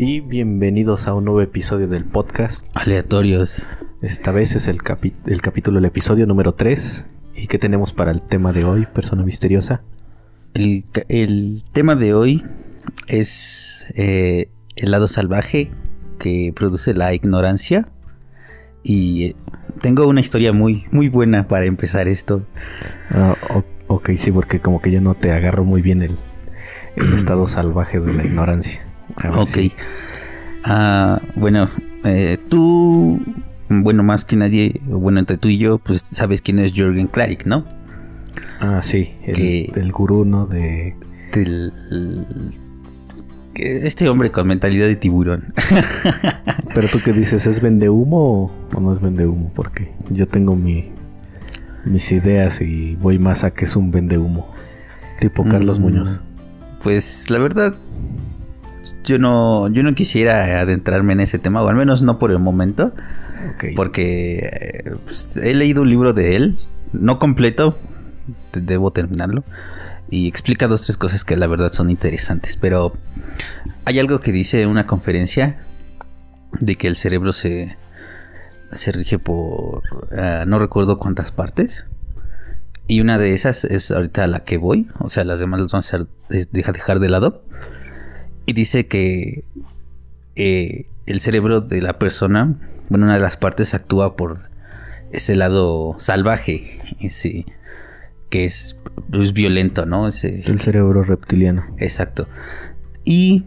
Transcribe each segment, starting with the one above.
y bienvenidos a un nuevo episodio del podcast. Aleatorios. Esta vez es el, el capítulo, el episodio número 3. ¿Y qué tenemos para el tema de hoy, persona misteriosa? El, tema de hoy es eh, el lado salvaje que produce la ignorancia. Y eh, tengo una historia muy, muy buena para empezar esto. Ah, ok, sí, porque como que yo no te agarro muy bien el, el estado salvaje de la ignorancia. Ok. Ah, bueno, eh, tú, bueno, más que nadie, bueno, entre tú y yo, pues sabes quién es Jürgen Klarik, ¿no? Ah, sí, el, del gurú, ¿no? De... Del... Este hombre con mentalidad de tiburón. Pero tú qué dices, ¿es vende humo o no es vende humo? Porque yo tengo mi, mis ideas y voy más a que es un vende humo. Tipo Carlos mm, Muñoz. Pues la verdad, yo no, yo no quisiera adentrarme en ese tema, o al menos no por el momento. Porque pues, he leído un libro de él, no completo, debo terminarlo. Y explica dos, tres cosas que la verdad son interesantes. Pero hay algo que dice en una conferencia de que el cerebro se, se rige por ah, no recuerdo cuántas partes. Y una de esas es ahorita la que voy. O sea, las demás las vamos a dejar de lado. Y dice que eh, el cerebro de la persona, bueno, una de las partes actúa por ese lado salvaje, ese que es, violento, ¿no? Ese, el cerebro reptiliano. Exacto. Y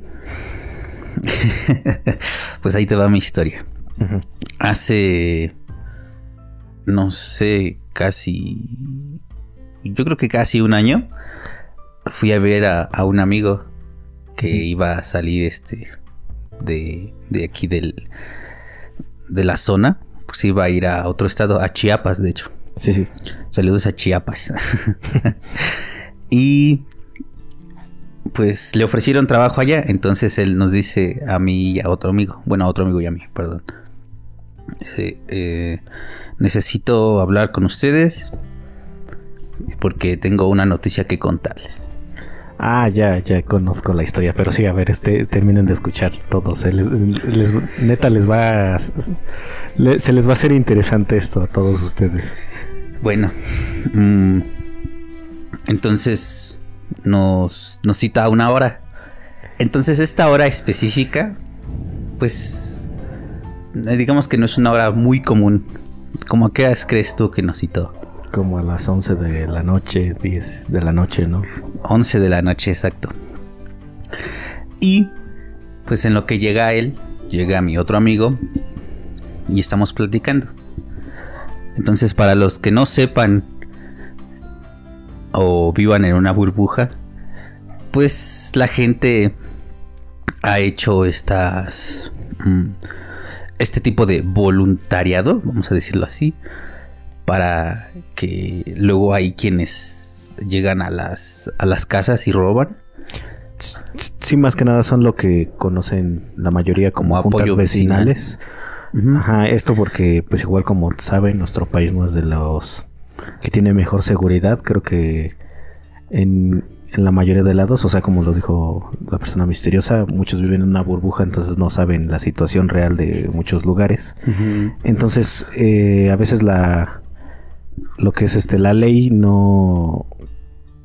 pues ahí te va mi historia. Hace, no sé, casi, yo creo que casi un año, fui a ver a un amigo que iba a salir este de, de aquí del de la zona, pues iba a ir a otro estado, a Chiapas, de hecho. Sí, sí. Saludos a Chiapas. y pues le ofrecieron trabajo allá, entonces él nos dice a mí y a otro amigo, bueno, a otro amigo y a mí, perdón. Dice, eh, necesito hablar con ustedes porque tengo una noticia que contarles. Ah, ya, ya conozco la historia, pero sí, a ver, este, terminen de escuchar todos. Les, neta, les va a, se les va a hacer interesante esto a todos ustedes. Bueno, mm, entonces nos, nos cita una hora. Entonces esta hora específica, pues, digamos que no es una hora muy común. ¿Cómo a qué crees tú que nos citó? Como a las 11 de la noche, 10 de la noche, ¿no? 11 de la noche, exacto. Y pues en lo que llega él, llega mi otro amigo y estamos platicando. Entonces, para los que no sepan o vivan en una burbuja, pues la gente ha hecho estas mm, este tipo de voluntariado, vamos a decirlo así, para que luego hay quienes llegan a las, a las casas y roban. Sí, más que nada son lo que conocen la mayoría como, juntas vecinales. Ajá, esto porque, pues igual como saben, nuestro país no es de los que tiene mejor seguridad. Creo que en, en la mayoría de lados, o sea, como lo dijo la persona misteriosa, muchos viven en una burbuja, entonces no saben la situación real de muchos lugares. Entonces, eh, a veces la lo que es este la ley no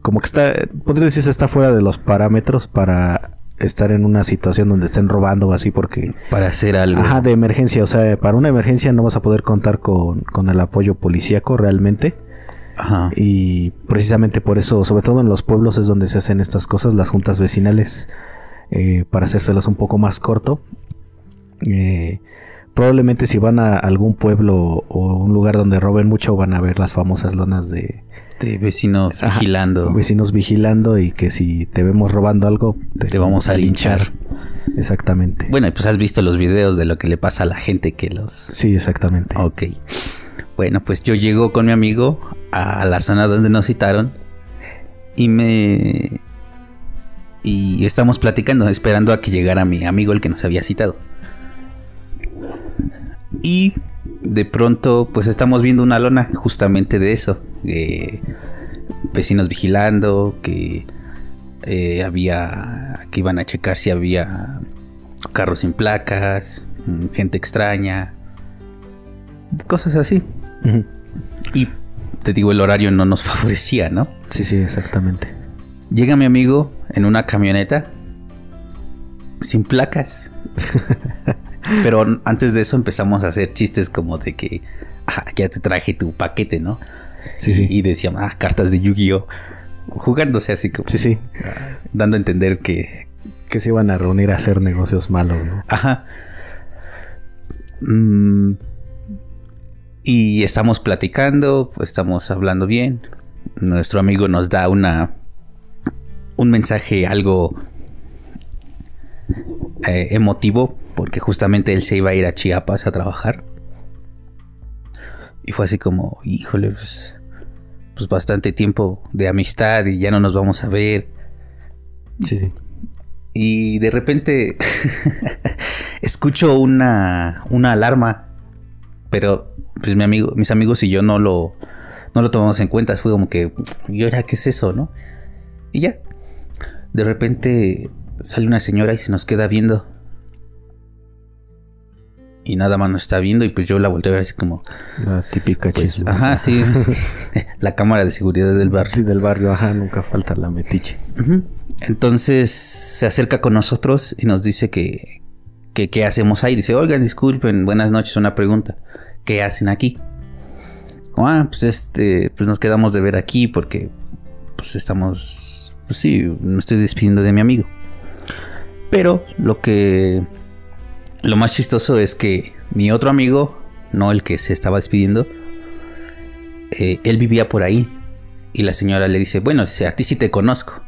como que está podría decirse está fuera de los parámetros para estar en una situación donde estén robando o así porque para hacer algo. Ajá de emergencia o sea para una emergencia no vas a poder contar con, con el apoyo policíaco realmente. Ajá. y precisamente por eso sobre todo en los pueblos es donde se hacen estas cosas las juntas vecinales eh, para hacérselas un poco más corto. Eh, probablemente si van a algún pueblo o un lugar donde roben mucho van a ver las famosas lonas de, vecinos vigilando. Vecinos vigilando y que si te vemos robando algo te, vamos a linchar. Exactamente. Bueno, pues has visto los videos de lo que le pasa a la gente que los... Sí, exactamente. Ok. Bueno, pues yo llego con mi amigo a la zona donde nos citaron y me... Y estamos platicando, esperando a que llegara mi amigo el que nos había citado. Y de pronto, pues estamos viendo una lona justamente de eso. vecinos vigilando, que eh, había. que iban a checar si había carros sin placas, mm, gente extraña, cosas así. Y te digo, el horario no nos favorecía, ¿no? Sí, sí, exactamente. Llega mi amigo en una camioneta sin placas. Pero antes de eso empezamos a hacer chistes como de que ah, ya te traje tu paquete, ¿no? Sí, sí. Y decíamos, ah, cartas de Yu-Gi-Oh! Jugándose así como. Sí, sí. Dando a entender que. Que se iban a reunir a hacer negocios malos, ¿no? Ajá. Mm, y estamos platicando, estamos hablando bien. Nuestro amigo nos da una. Un mensaje algo eh, emotivo, porque justamente él se iba a ir a Chiapas a trabajar. Y fue así como, híjole, pues, pues bastante tiempo de amistad y ya no nos vamos a ver. Sí. Y de repente escucho una, una alarma, pero pues mi amigo, mis amigos y yo no lo, no lo tomamos en cuenta. Fue como que, ¿y ahora qué es eso, no? Y ya. De repente sale una señora y se nos queda viendo. Y nada más nos está viendo y pues yo la volteo a ver así como... La típica pues, Ajá, sí. la cámara de seguridad del barrio. Sí, del barrio, ajá, nunca falta la metiche. Entonces se acerca con nosotros y nos dice que, que qué hacemos ahí. Dice, oigan, disculpen, buenas noches, una pregunta. ¿Qué hacen aquí? Ah, pues este, pues nos quedamos de ver aquí porque pues estamos, pues sí, me estoy despidiendo de mi amigo. Pero lo que. Lo más chistoso es que mi otro amigo, no el que se estaba despidiendo, eh, él vivía por ahí. Y la señora le dice: Bueno, a ti sí te conozco.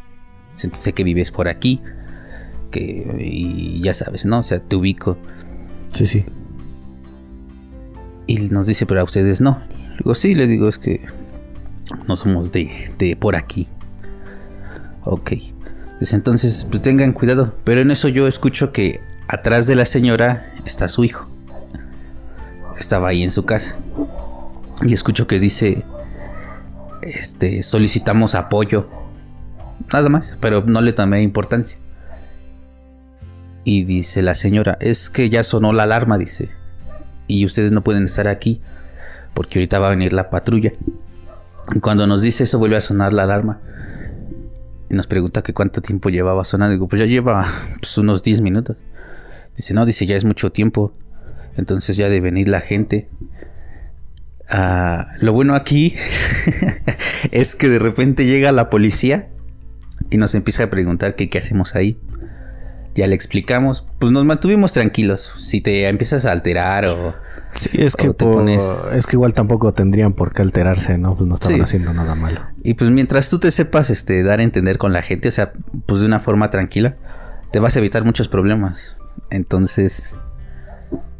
Sé que vives por aquí. Que, y ya sabes, ¿no? O sea, te ubico. Sí, sí. Y nos dice: Pero a ustedes no. Le digo: Sí, le digo: Es que no somos de, de por aquí. Ok. Dice, entonces, pues tengan cuidado. Pero en eso yo escucho que atrás de la señora está su hijo. Estaba ahí en su casa. Y escucho que dice, este, solicitamos apoyo. Nada más, pero no le tomé importancia. Y dice la señora, es que ya sonó la alarma, dice. Y ustedes no pueden estar aquí porque ahorita va a venir la patrulla. Cuando nos dice eso vuelve a sonar la alarma y nos pregunta que cuánto tiempo llevaba sonando. Digo, pues ya lleva pues, unos 10 minutos. Dice, no, dice, ya es mucho tiempo. Entonces ya de venir la gente. Ah, lo bueno aquí es que de repente llega la policía y nos empieza a preguntar qué hacemos ahí. Ya le explicamos, pues nos mantuvimos tranquilos. Si te empiezas a alterar o Sí, es que, es que igual tampoco tendrían por qué alterarse, ¿no? Pues no estaban haciendo nada malo. Y pues mientras tú te sepas este, dar a entender con la gente, o sea, pues de una forma tranquila, te vas a evitar muchos problemas. Entonces,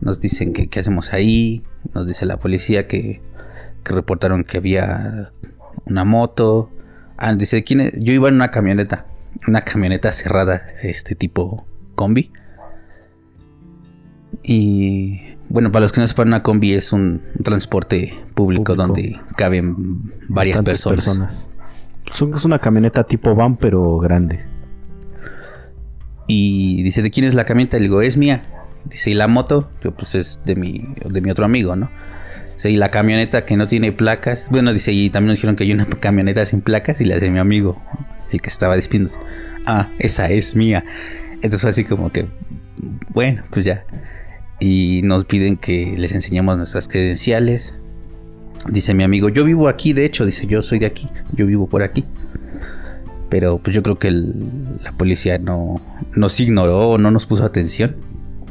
nos dicen que qué hacemos ahí, nos dice la policía que, que reportaron que había una moto. Ah, dice, ¿quién es? Yo iba en una camioneta, una camioneta cerrada, este tipo combi. Y bueno, para los que no sepan, una combi es un, transporte público, donde caben varias personas. Es una camioneta tipo van, pero grande. Y dice, ¿de quién es la camioneta? Le digo, es mía. Dice, ¿y la moto? Yo, pues es de mi, de mi otro amigo, ¿no? Dice, y la camioneta que no tiene placas. Bueno, dice, y también nos dijeron que hay una camioneta sin placas y la de mi amigo, el que estaba despidiéndose. Ah, esa es mía. Entonces fue así como que, bueno, pues ya y nos piden que les enseñemos nuestras credenciales. Dice mi amigo, yo vivo aquí, de hecho, dice, yo soy de aquí, yo vivo por aquí. Pero pues yo creo que la policía no nos ignoró no nos puso atención.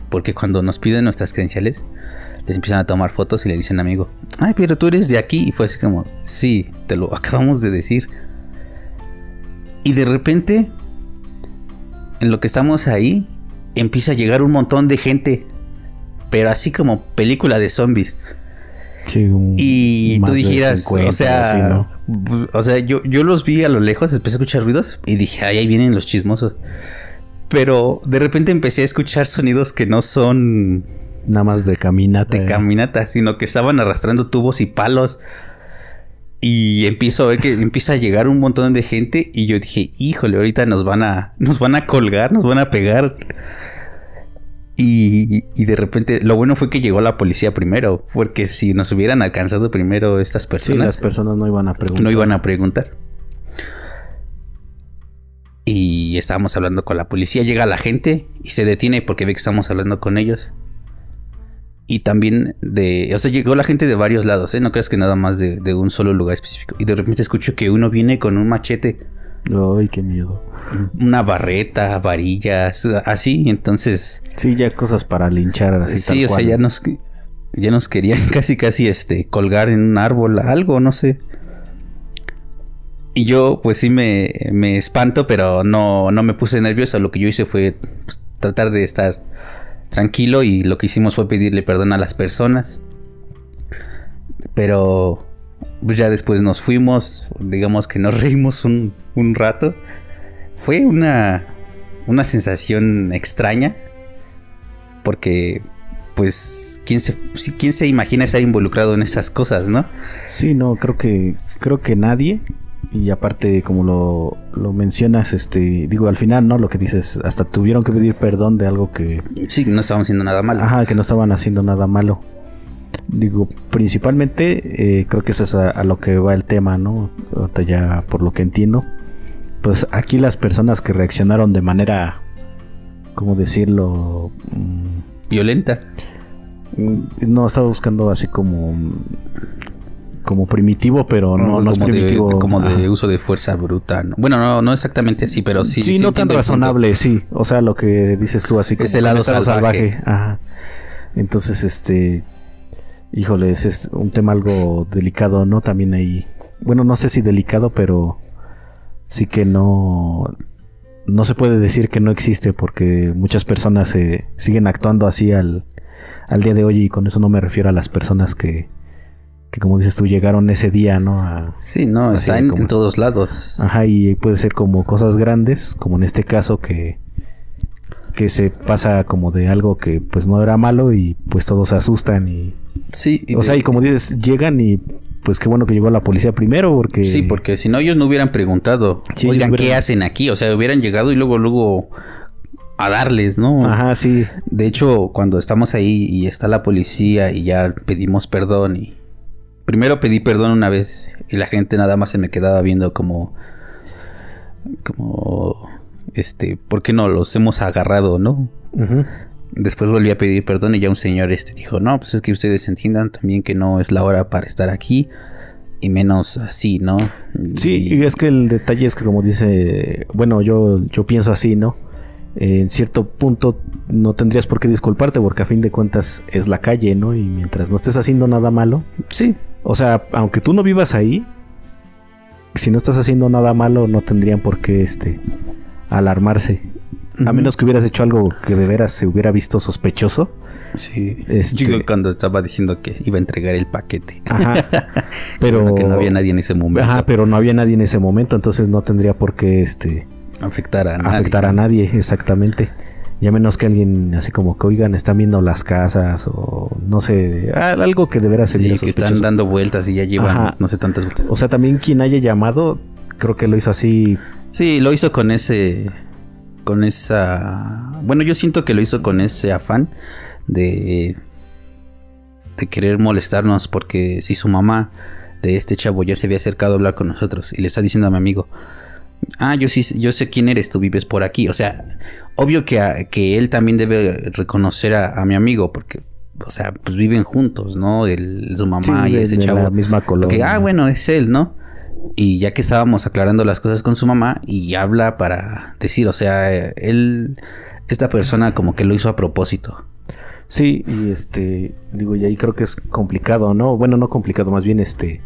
Porque cuando nos piden nuestras credenciales, les empiezan a tomar fotos y le dicen, amigo, ay, pero tú eres de aquí. Y fue así como, sí, te lo acabamos de decir. Y de repente, en lo que estamos ahí, empieza a llegar un montón de gente pero así como película de zombies. Sí, y tú dijeras, o sea, o sea, yo, yo los vi a lo lejos, empecé a escuchar ruidos y dije, ay, ahí vienen los chismosos. Pero de repente empecé a escuchar sonidos que no son nada más de caminata. De caminata, sino que estaban arrastrando tubos y palos. Y empiezo a ver que empieza a llegar un montón de gente y yo dije, híjole, ahorita nos van a nos van a colgar, nos van a pegar. Y, y, de repente, lo bueno fue que llegó la policía primero, porque si nos hubieran alcanzado primero estas personas... Sí, las personas no iban a preguntar. No iban a preguntar. Y estábamos hablando con la policía, llega la gente y se detiene porque ve que estamos hablando con ellos. Y también de... O sea, llegó la gente de varios lados, ¿eh? No creas que nada más de, de un solo lugar específico. Y de repente escucho que uno viene con un machete. Ay, qué miedo. Una barreta, varillas, así, entonces... Sí, ya cosas para linchar así. Sí, o sea, ya nos, ya nos querían casi, casi, este, colgar en un árbol, algo, no sé. Y yo, pues sí me, me espanto, pero no, no me puse nervioso. Lo que yo hice fue pues, tratar de estar tranquilo y lo que hicimos fue pedirle perdón a las personas. Pero pues ya después nos fuimos, digamos que nos reímos un, un rato. Fue una, una sensación extraña. Porque, pues, ¿quién se, ¿quién se imagina estar involucrado en esas cosas, no? Sí, no, creo que, creo que nadie. Y aparte, como lo, lo, mencionas, este, digo, al final, ¿no? Lo que dices, hasta tuvieron que pedir perdón de algo que... Sí, no estaban haciendo nada malo. Ajá, que no estaban haciendo nada malo. Digo, principalmente, eh, creo que eso es a, lo que va el tema, ¿no? Ahorita ya, por lo que entiendo. Pues aquí las personas que reaccionaron de manera, ¿cómo decirlo? Mm, Violenta. Mm, no, estaba buscando así como como primitivo, pero no, no, es primitivo. como de uso de fuerza bruta. Bueno, no, no exactamente así, pero sí. Sí, no tan razonable, sí. O sea, lo que dices tú así como es el lado salvaje. Ajá. Entonces, este, híjole, es un tema algo delicado, ¿no? También ahí. Bueno, no sé si delicado, pero sí que no. No se puede decir que no existe porque muchas personas se siguen actuando así al, al día de hoy y con eso no me refiero a las personas que, que como dices tú llegaron ese día, ¿no? sí, no, está en, todos lados. Ajá, y puede ser como cosas grandes, como en este caso que que se pasa como de algo que pues no era malo y pues todos se asustan y sí, o sea, y como dices, llegan y pues qué bueno que llegó la policía primero porque Sí, porque si no ellos no hubieran preguntado, "Oigan, ¿qué hacen aquí?" O sea, hubieran llegado y luego luego a darles, ¿no? Ajá, sí. De hecho, cuando estamos ahí y está la policía y ya pedimos perdón y primero pedí perdón una vez y la gente nada más se me quedaba viendo como como este, ¿por qué no los hemos agarrado, no? Después volví a pedir perdón y ya un señor este dijo, "No, pues es que ustedes entiendan también que no es la hora para estar aquí." y menos así, ¿no? Sí, y es que el detalle es que como dice, bueno, yo, yo pienso así, ¿no? en cierto punto no tendrías por qué disculparte porque a fin de cuentas es la calle, ¿no? Y mientras no estés haciendo nada malo. Sí. O sea, aunque tú no vivas ahí, si no estás haciendo nada malo, no tendrían por qué este alarmarse. A menos que hubieras hecho algo que de veras se hubiera visto sospechoso. Sí. Este... Yo cuando estaba diciendo que iba a entregar el paquete. Ajá. Pero que no había nadie en ese momento. Ajá, pero no había nadie en ese momento, entonces no tendría por qué este afectar a nadie. Afectar a nadie, exactamente. Y a menos que alguien así como que oigan, están viendo las casas o no sé, algo que de veras se que están dando vueltas y ya llevan no sé tantas vueltas. O sea, también quien haya llamado, creo que lo hizo así. Sí, lo hizo con ese con esa bueno, yo siento que lo hizo con ese afán de de querer molestarnos porque si su mamá de este chavo ya se había acercado a hablar con nosotros y le está diciendo a mi amigo, ah, yo sí, yo sé quién eres, tú vives por aquí. O sea, obvio que, que él también debe reconocer a, mi amigo, porque, o sea, pues viven juntos, ¿no? El, su mamá y ese chavo. La misma colonia. ah, bueno, es él, ¿no? Y ya que estábamos aclarando las cosas con su mamá, y habla para decir, o sea, él, esta persona como que lo hizo a propósito. Sí, y este, digo, y ahí creo que es complicado, ¿no? Bueno, no complicado, más bien este,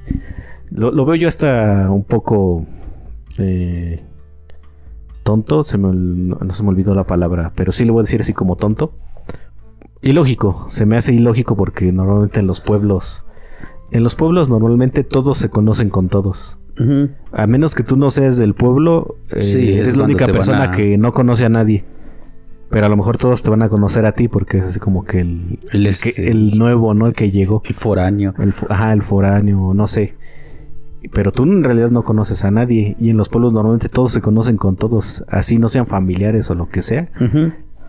lo, lo veo yo hasta un poco eh, tonto, se me, no se me olvidó la palabra, pero sí le voy a decir así como tonto. Ilógico, se me hace ilógico porque normalmente en los pueblos, en los pueblos normalmente todos se conocen con todos. A menos que tú no seas del pueblo, eh, eres la única persona que no conoce a nadie. Pero a lo mejor todos te van a conocer a ti porque es así como que el, el, nuevo, ¿no? El que llegó. El foráneo. El, ajá, el foráneo, no sé. Pero tú en realidad no conoces a nadie. Y en los pueblos normalmente todos se conocen con todos. Así no sean familiares o lo que sea.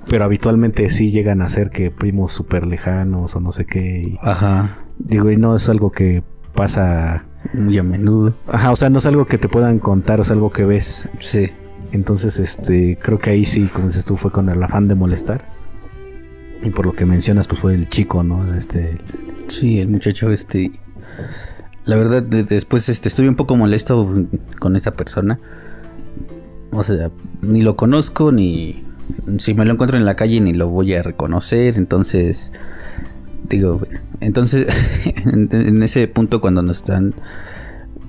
pero habitualmente sí llegan a ser que primos súper lejanos o no sé qué. Ajá. Digo, y no es algo que pasa muy a menudo. Ajá, o sea, no es algo que te puedan contar, es algo que ves. Sí. Entonces, este, creo que ahí sí, como dices tú, fue con el afán de molestar. Y por lo que mencionas, pues fue el chico, ¿no? Este. Sí, el muchacho, este. La verdad, después este, estuve un poco molesto con esta persona. O sea, ni lo conozco, ni. Si me lo encuentro en la calle, ni lo voy a reconocer. Entonces. Digo, bueno. Entonces, en ese punto, cuando nos están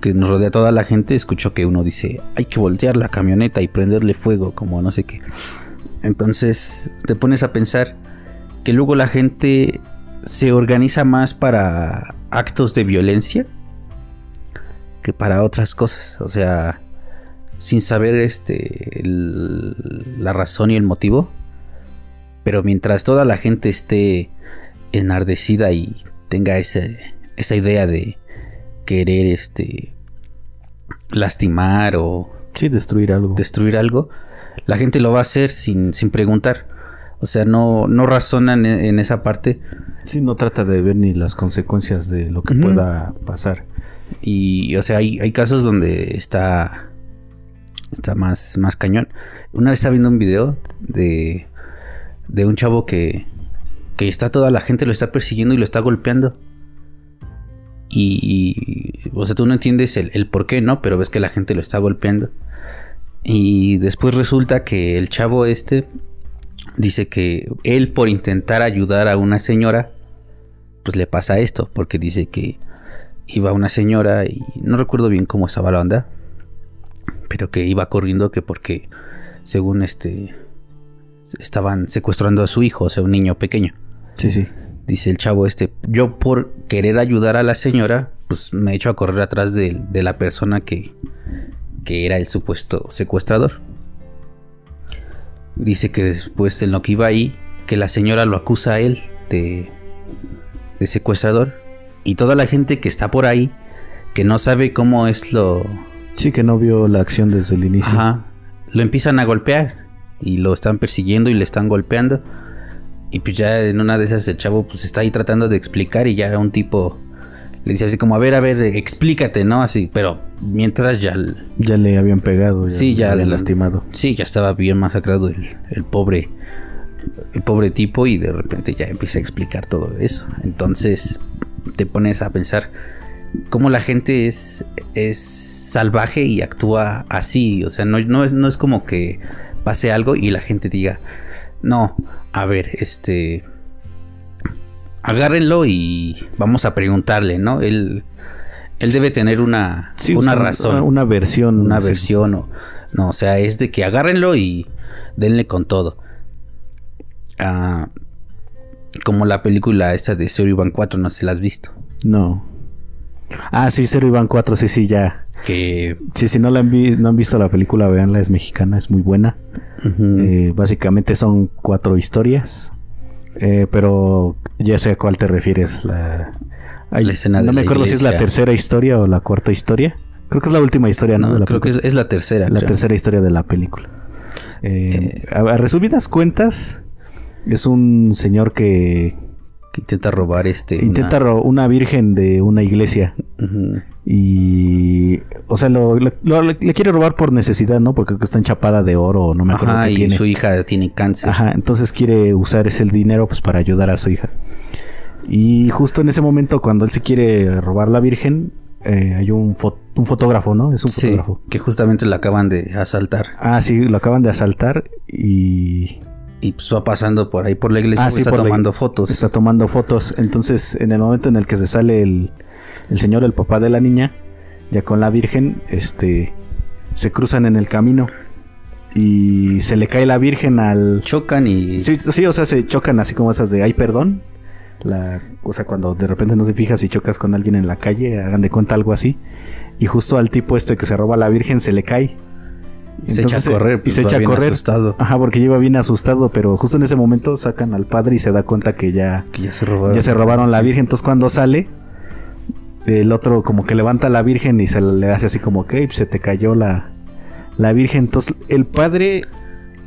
que nos rodea toda la gente, escucho que uno dice, hay que voltear la camioneta y prenderle fuego, como no sé qué. Entonces te pones a pensar que luego la gente se organiza más para actos de violencia que para otras cosas. O sea, sin saber este la razón y el motivo. Pero mientras toda la gente esté enardecida y tenga esa idea de querer este lastimar o sí, destruir algo. Destruir algo, la gente lo va a hacer sin, sin preguntar. O sea, no, no razonan en, esa parte. Sí, no trata de ver ni las consecuencias de lo que pueda pasar. Y, o sea, hay, hay casos donde está. Está más, más cañón. Una vez estaba viendo un video de. De un chavo que. Que está toda la gente lo está persiguiendo y lo está golpeando. Y, o sea, tú no entiendes el, por qué, ¿no? Pero ves que la gente lo está golpeando. Y después resulta que el chavo este dice que él por intentar ayudar a una señora, pues le pasa esto, porque dice que iba una señora y no recuerdo bien cómo estaba la onda, pero que iba corriendo que porque según este estaban secuestrando a su hijo, o sea, un niño pequeño. Sí, sí dice el chavo este, yo por querer ayudar a la señora, pues me he hecho a correr atrás de, la persona que, que era el supuesto secuestrador. Dice que después en lo que iba ahí, que la señora lo acusa a él de, de secuestrador. Y toda la gente que está por ahí, que no sabe cómo es lo... Sí, que no vio la acción desde el inicio. Ajá. Lo empiezan a golpear y lo están persiguiendo y le están golpeando. Y pues ya en una de esas el chavo pues está ahí tratando de explicar y ya un tipo le dice así como, a ver, a ver, explícate, ¿no? Así, pero mientras ya... Ya le habían pegado. Ya sí, ya le lastimado. Sí, ya estaba bien masacrado el, el pobre... El pobre tipo y de repente ya empieza a explicar todo eso. Entonces te pones a pensar cómo la gente es, es salvaje y actúa así. O sea, no, no, es, no es como que pase algo y la gente diga, no, a ver, este... Agárrenlo y vamos a preguntarle, ¿no? Él, él debe tener una, una razón. Una, versión. Una versión. O, no, o sea, es de que agárrenlo y denle con todo. Ah, como la película esta de Ivan 4, no se la has visto. No. Ah, sí, Zero Ivan 4, sí, sí, ya. Que... Sí, si no, la han, no han visto la película, veanla, es mexicana, es muy buena. Eh, básicamente son cuatro historias. Eh, pero ya sé a cuál te refieres. La, escena no me acuerdo si es la tercera historia o la cuarta historia. Creo que es la última historia, ¿no? creo que es, la tercera. La tercera historia de la película. Eh, a, resumidas cuentas, es un señor que que intenta robar este. Intenta una... una virgen de una iglesia. Y. O sea, lo, le quiere robar por necesidad, ¿no? Porque está enchapada de oro, no me acuerdo. Ajá, y su hija tiene cáncer. Ajá, entonces quiere usar ese dinero pues para ayudar a su hija. Y justo en ese momento, cuando él se quiere robar la virgen, eh, hay un, un fotógrafo, ¿no? Es un fotógrafo. Que justamente lo acaban de asaltar. Ah, sí, lo acaban de asaltar y y pues va pasando por ahí por la iglesia, ah, está tomando fotos. Está tomando fotos. Entonces, en el momento en el que se sale el, el señor, el papá de la niña, ya con la virgen, este, se cruzan en el camino y se le cae la virgen al. Chocan y. Sí, sí, o sea, se chocan así como esas de ay, perdón. La, o sea, cuando de repente no te fijas y chocas con alguien en la calle, hagan de cuenta algo así. Y justo al tipo este que se roba la virgen se le cae se echa a correr. y se echa a correr. Asustado. Ajá, porque lleva bien asustado, pero justo en ese momento sacan al padre y se da cuenta que ya, ya, se, robaron. ya se robaron la virgen. Entonces cuando sale, el otro como que levanta a la virgen y se le hace así como que se te cayó la, la virgen. Entonces el padre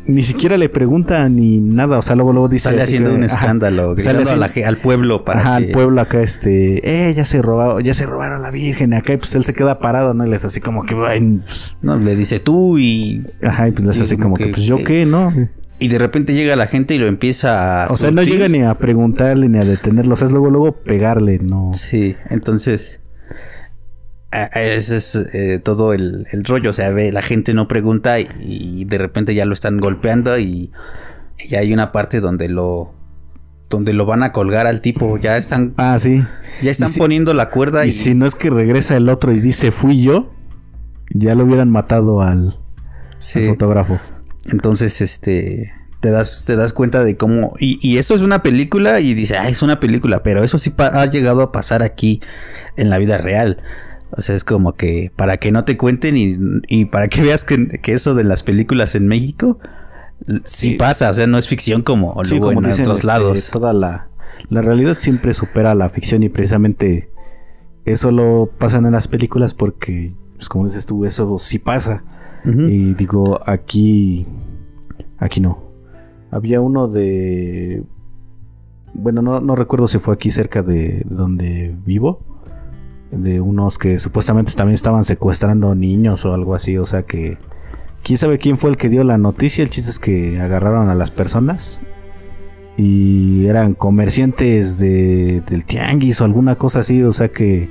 ni siquiera le pregunta ni nada, o sea, luego, luego dice... Sale haciendo un escándalo, sale al pueblo para ajá, al pueblo acá, este, eh, ya se robaron, ya se robaron a la Virgen, acá, y pues él se queda parado, ¿no? Y les así como que, pues, no, le dice tú y... Ajá, y pues les hace como que, pues yo qué, ¿no? Y de repente llega la gente y lo empieza a... O sea, no llega ni a preguntarle ni a detenerlo, o sea, es luego, luego pegarle, ¿no? Sí, entonces ese es eh, todo el, rollo. O sea, ve, la gente no pregunta y, de repente ya lo están golpeando y, ya hay una parte donde lo donde lo van a colgar al tipo. Ya están. Ah, sí. Ya están poniendo la cuerda. Y, si no es que regresa el otro y dice fui yo, ya lo hubieran matado al, fotógrafo. Entonces, este. Te das, te das cuenta de cómo. Y, y eso es una película y dice, ah, es una película. Pero eso sí ha llegado a pasar aquí en la vida real. O sea, es como que para que no te cuenten y, para que veas que, eso de las películas en México sí, pasa, o sea, no es ficción como luego en otros este, lados. Toda la, la realidad siempre supera la ficción y precisamente eso lo pasan en las películas porque, pues como dices tú, eso sí pasa. Y digo, aquí, aquí no. Había uno de, bueno, no, no recuerdo si fue aquí cerca de donde vivo de unos que supuestamente también estaban secuestrando niños o algo así, o sea que quién sabe quién fue el que dio la noticia, el chiste es que agarraron a las personas y eran comerciantes de, del tianguis o alguna cosa así, o sea que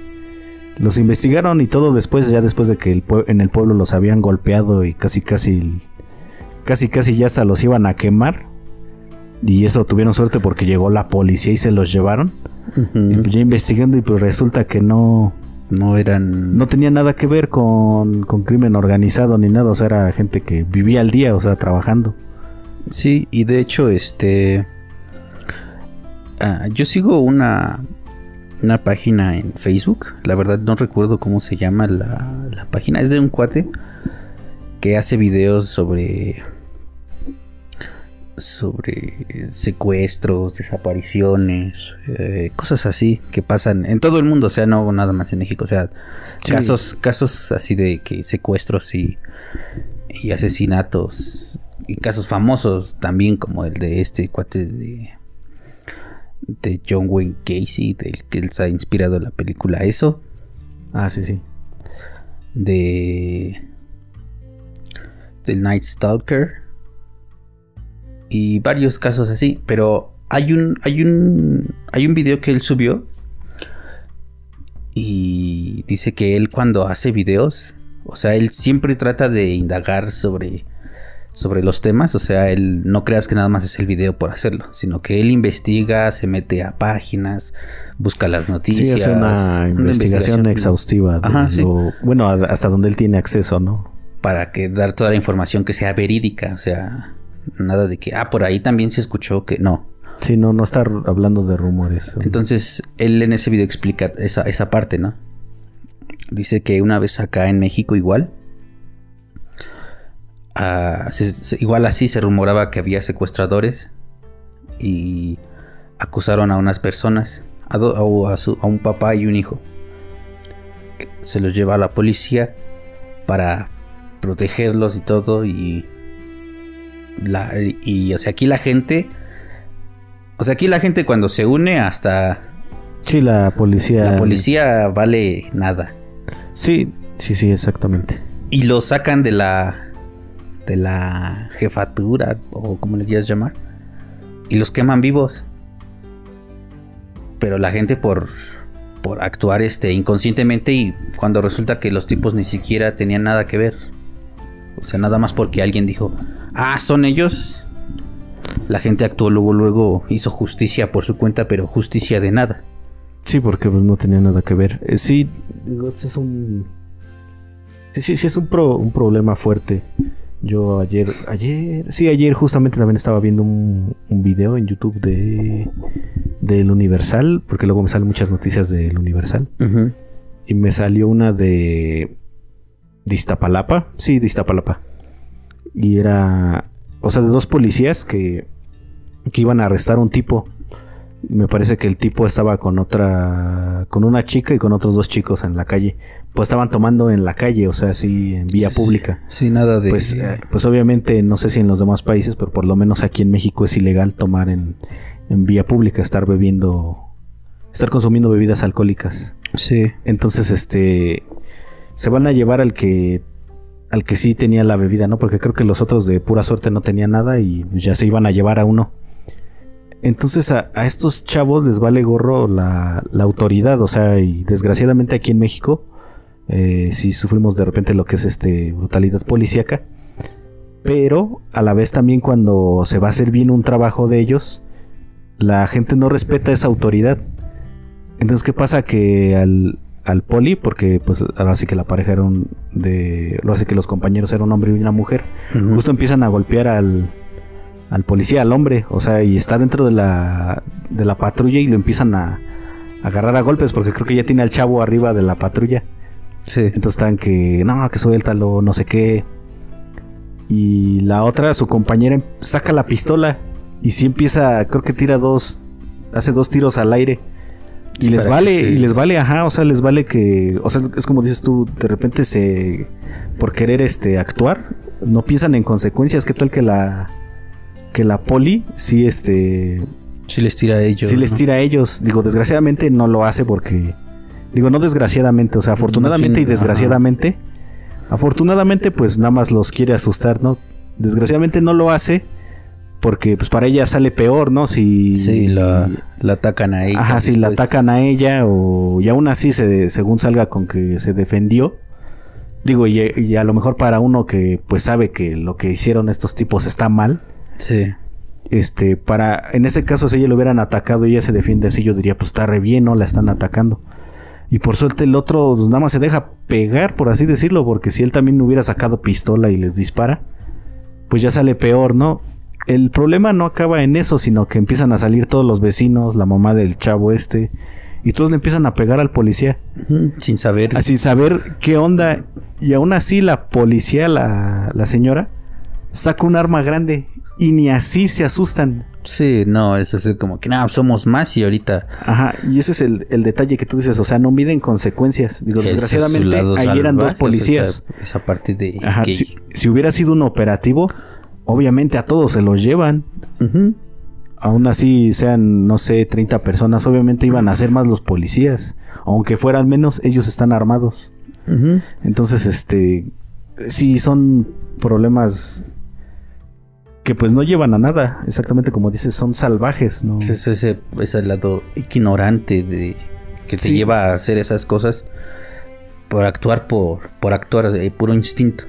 los investigaron y todo después, ya después de que en el pueblo los habían golpeado y casi casi casi casi ya hasta los iban a quemar y eso tuvieron suerte porque llegó la policía y se los llevaron y pues ya investigando y pues resulta que no... No eran... No tenía nada que ver con, con crimen organizado ni nada, o sea, era gente que vivía al día, o sea, trabajando. Sí, y de hecho, este... Ah, yo sigo una, una página en Facebook. La verdad no recuerdo cómo se llama la, la, página. Es de un cuate que hace videos sobre sobre secuestros, desapariciones, eh, cosas así que pasan en todo el mundo, o sea, no nada más en México, o sea, casos, casos así de que secuestros y, y asesinatos y casos famosos también como el de este cuate de de John Wayne Casey, del que él se ha inspirado la película Eso. Ah, sí, sí. De del Night Stalker y varios casos así, pero hay un hay un hay un video que él subió y dice que él cuando hace videos, o sea, él siempre trata de indagar sobre sobre los temas, o sea, él no creas que nada más es el video por hacerlo, sino que él investiga, se mete a páginas, busca las noticias, sí, una, investigación, exhaustiva, bueno, hasta donde él tiene acceso, ¿no? Para que dar toda la información que sea verídica, o sea, Nada de que, ah, por ahí también se escuchó que no. Sí, no, no está hablando de rumores. Entonces, él en ese video explica esa, esa parte, ¿no? Dice que una vez acá en México igual, ah, igual así se rumoraba que había secuestradores y acusaron a unas personas, a, a un papá y un hijo. Se los lleva a la policía para protegerlos y todo y y, o sea, aquí la gente. O sea, aquí la gente cuando se une hasta. Sí, la policía. La policía vale nada. Sí, sí, sí, exactamente. Y lo sacan de la. De la jefatura, o como le quieras llamar. Y los queman vivos. Pero la gente por. Por actuar este inconscientemente y cuando resulta que los tipos ni siquiera tenían nada que ver. O sea, nada más porque alguien dijo, ah, son ellos. La gente actuó luego, luego hizo justicia por su cuenta, pero justicia de nada. Sí, porque pues no tenía nada que ver. Eh, sí, digo, este es un... Sí, sí, sí es un, un problema fuerte. Yo ayer, ayer, sí, ayer justamente también estaba viendo un, un video en YouTube de del Universal, porque luego me salen muchas noticias del Universal. Y me salió una de de Iztapalapa, sí, de Iztapalapa. Y era, o sea, de dos policías que, que iban a arrestar a un tipo. me parece que el tipo estaba con otra, con una chica y con otros dos chicos en la calle. Pues estaban tomando en la calle, o sea, así en vía pública. Sí, nada de. Pues, eh, pues obviamente, no sé si en los demás países, pero por lo menos aquí en México es ilegal tomar en, en vía pública, estar bebiendo, estar consumiendo bebidas alcohólicas. Sí. Entonces, este, se van a llevar al que al que sí tenía la bebida, ¿no? Porque creo que los otros de pura suerte no tenían nada y ya se iban a llevar a uno. Entonces a, estos chavos les vale gorro la, autoridad, o sea, y desgraciadamente aquí en México eh, sí sufrimos de repente lo que es este brutalidad policíaca, pero a la vez también cuando se va a hacer bien un trabajo de ellos, la gente no respeta esa autoridad. Entonces, ¿qué pasa? Que al, al poli, porque pues ahora sí que la pareja era un de. Lo hace que los compañeros eran un hombre y una mujer. Justo empiezan a golpear al, al policía, al hombre. O sea, y está dentro de la, de la patrulla y lo empiezan a, agarrar a golpes, porque creo que ya tiene al chavo arriba de la patrulla. Sí. Entonces están que. No, que suéltalo, no sé qué. Y la otra, su compañera, saca la pistola. Y sí empieza, creo que tira dos. Hace dos tiros al aire. Y les vale, y les vale, ajá, o sea, les vale que, o sea, es como dices tú, de repente se, por querer este, actuar, no piensan en consecuencias, ¿qué tal que la, que la poli, sí, este... Sí les tira a ellos. Sí les tira a ellos, digo, desgraciadamente no lo hace porque, digo, no desgraciadamente, o sea, afortunadamente y desgraciadamente, afortunadamente pues nada más los quiere asustar, ¿no? Desgraciadamente no lo hace porque pues para ella sale peor, ¿no? Si sí, la, atacan a ella. Ajá, si la atacan a ella o y aún así se, según salga con que se defendió. Digo, y, a lo mejor para uno que pues sabe que lo que hicieron estos tipos está mal. Sí. Este, para en ese caso si ella lo hubieran atacado y ella se defiende así, yo diría, pues está re bien, ¿no? La están atacando. Y por suerte el otro pues, nada más se deja pegar, por así decirlo, porque si él también hubiera sacado pistola y les dispara, pues ya sale peor, ¿no? El problema no acaba en eso, sino que empiezan a salir todos los vecinos, la mamá del chavo este, y todos le empiezan a pegar al policía. Sin saber. Ah, sin saber qué onda. Y aún así la policía, la, la señora, saca un arma grande y ni así se asustan. Sí, no, es así como que nada, somos más y ahorita. Ajá, y ese es el, detalle que tú dices, o sea, no miden consecuencias. Digo, desgraciadamente ahí eran dos policías. Esa, parte de. si, hubiera sido un operativo, obviamente a todos se los llevan. Aún así sean, no sé, 30 personas, obviamente iban a ser más los policías. Aunque fueran menos, ellos están armados. Entonces, este, sí son problemas que pues no llevan a nada, exactamente como dices, son salvajes, ¿no? Es ese, ese lado ignorante de que te lleva a hacer esas cosas por actuar por, por actuar de puro instinto.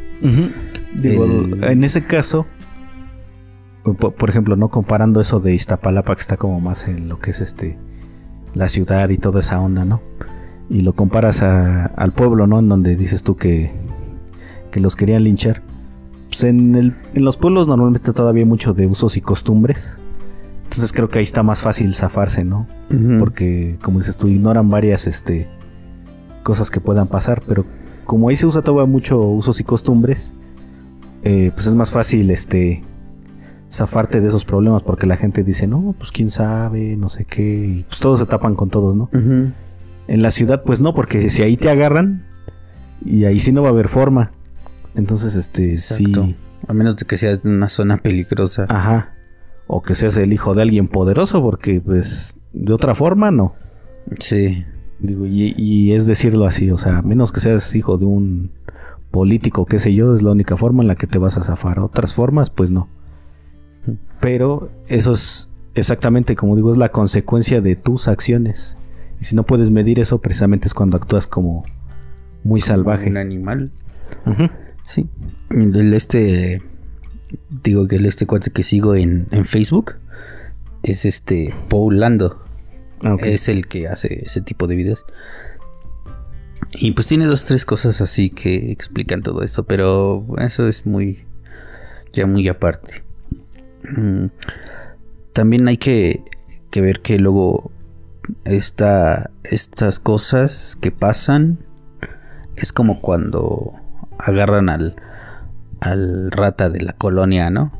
Digo, en ese caso, por, ejemplo, no comparando eso de Iztapalapa que está como más en lo que es este la ciudad y toda esa onda, ¿no? Y lo comparas al pueblo, ¿no? En donde dices tú que, que los querían linchar. Pues en, el, en los pueblos normalmente todavía hay mucho de usos y costumbres. Entonces creo que ahí está más fácil zafarse, ¿no? Porque, como dices tú, ignoran varias este, cosas que puedan pasar, pero como ahí se usa todavía mucho usos y costumbres, eh, pues es más fácil este zafarte de esos problemas porque la gente dice, no, pues quién sabe, no sé qué, y pues todos se tapan con todos, ¿no? En la ciudad, pues no, porque si ahí te agarran, y ahí sí no va a haber forma. Entonces, este, sí. A menos de que seas de una zona peligrosa. Ajá. O que seas el hijo de alguien poderoso, porque, pues, de otra forma, no. Sí. Digo, y, y es decirlo así, o sea, menos que seas hijo de un político, qué sé yo, es la única forma en la que te vas a zafar. Otras formas, pues no. Pero eso es exactamente, como digo, es la consecuencia de tus acciones. Y si no puedes medir eso, precisamente es cuando actúas como muy salvaje. Un animal. Sí. El este. Digo que el este cuate que sigo en, Facebook es este Paul Lando. Ah, es el que hace ese tipo de videos. Y pues tiene dos, tres cosas así que explican todo esto, pero eso es muy. ya muy aparte. Mm, también hay que, ver que luego esta, estas cosas que pasan es como cuando agarran al, al rata de la colonia, ¿no?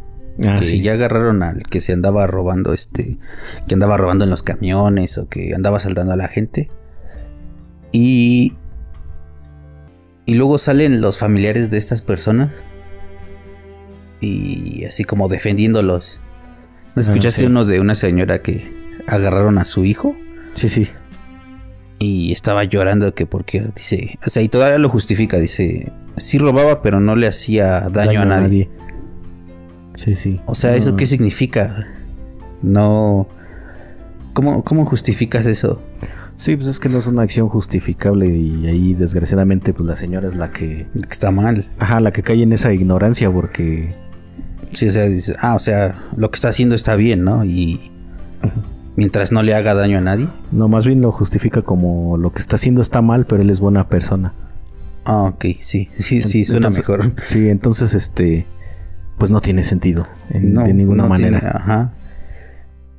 Ah, que ya agarraron al que se andaba robando, este, que andaba robando en los camiones o que andaba saltando a la gente. Y. Y luego salen los familiares de estas personas. Y así como defendiéndolos. ¿No ah, escuchaste uno de una señora que agarraron a su hijo? Sí, sí. Y estaba llorando que porque dice, o sea, y todavía lo justifica, dice, sí robaba, pero no le hacía daño, a, nadie. Sí, sí. O sea, ¿eso qué significa? No. ¿Cómo, ¿Cómo justificas eso? Sí, pues es que no es una acción justificable y ahí desgraciadamente pues la señora es la que... Está mal. Ajá, la que cae en esa ignorancia porque... Sí, o sea, dice, ah, o sea, lo que está haciendo está bien, ¿no? Y... Mientras no le haga daño a nadie. No, más bien lo justifica como lo que está haciendo está mal, pero él es buena persona. Ah, ok, sí, sí, sí, suena mejor. Sí, entonces este pues no tiene sentido de ninguna manera. ajá.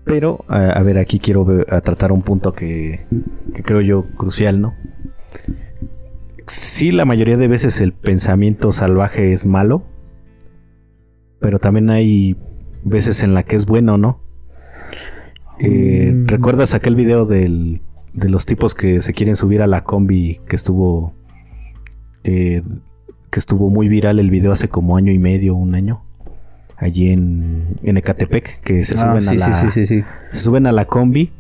Pero, a, ver, aquí quiero tratar un punto que, creo yo crucial, ¿no? Sí, la mayoría de veces el pensamiento salvaje es malo, pero también hay veces en la que es bueno, ¿no? Eh, mm. ¿Recuerdas aquel video de los tipos que se quieren subir a la combi que estuvo eh, que estuvo muy viral el video hace como año y medio, un año? allí en, en Ecatepec, que se ah, suben a la, se suben a la combi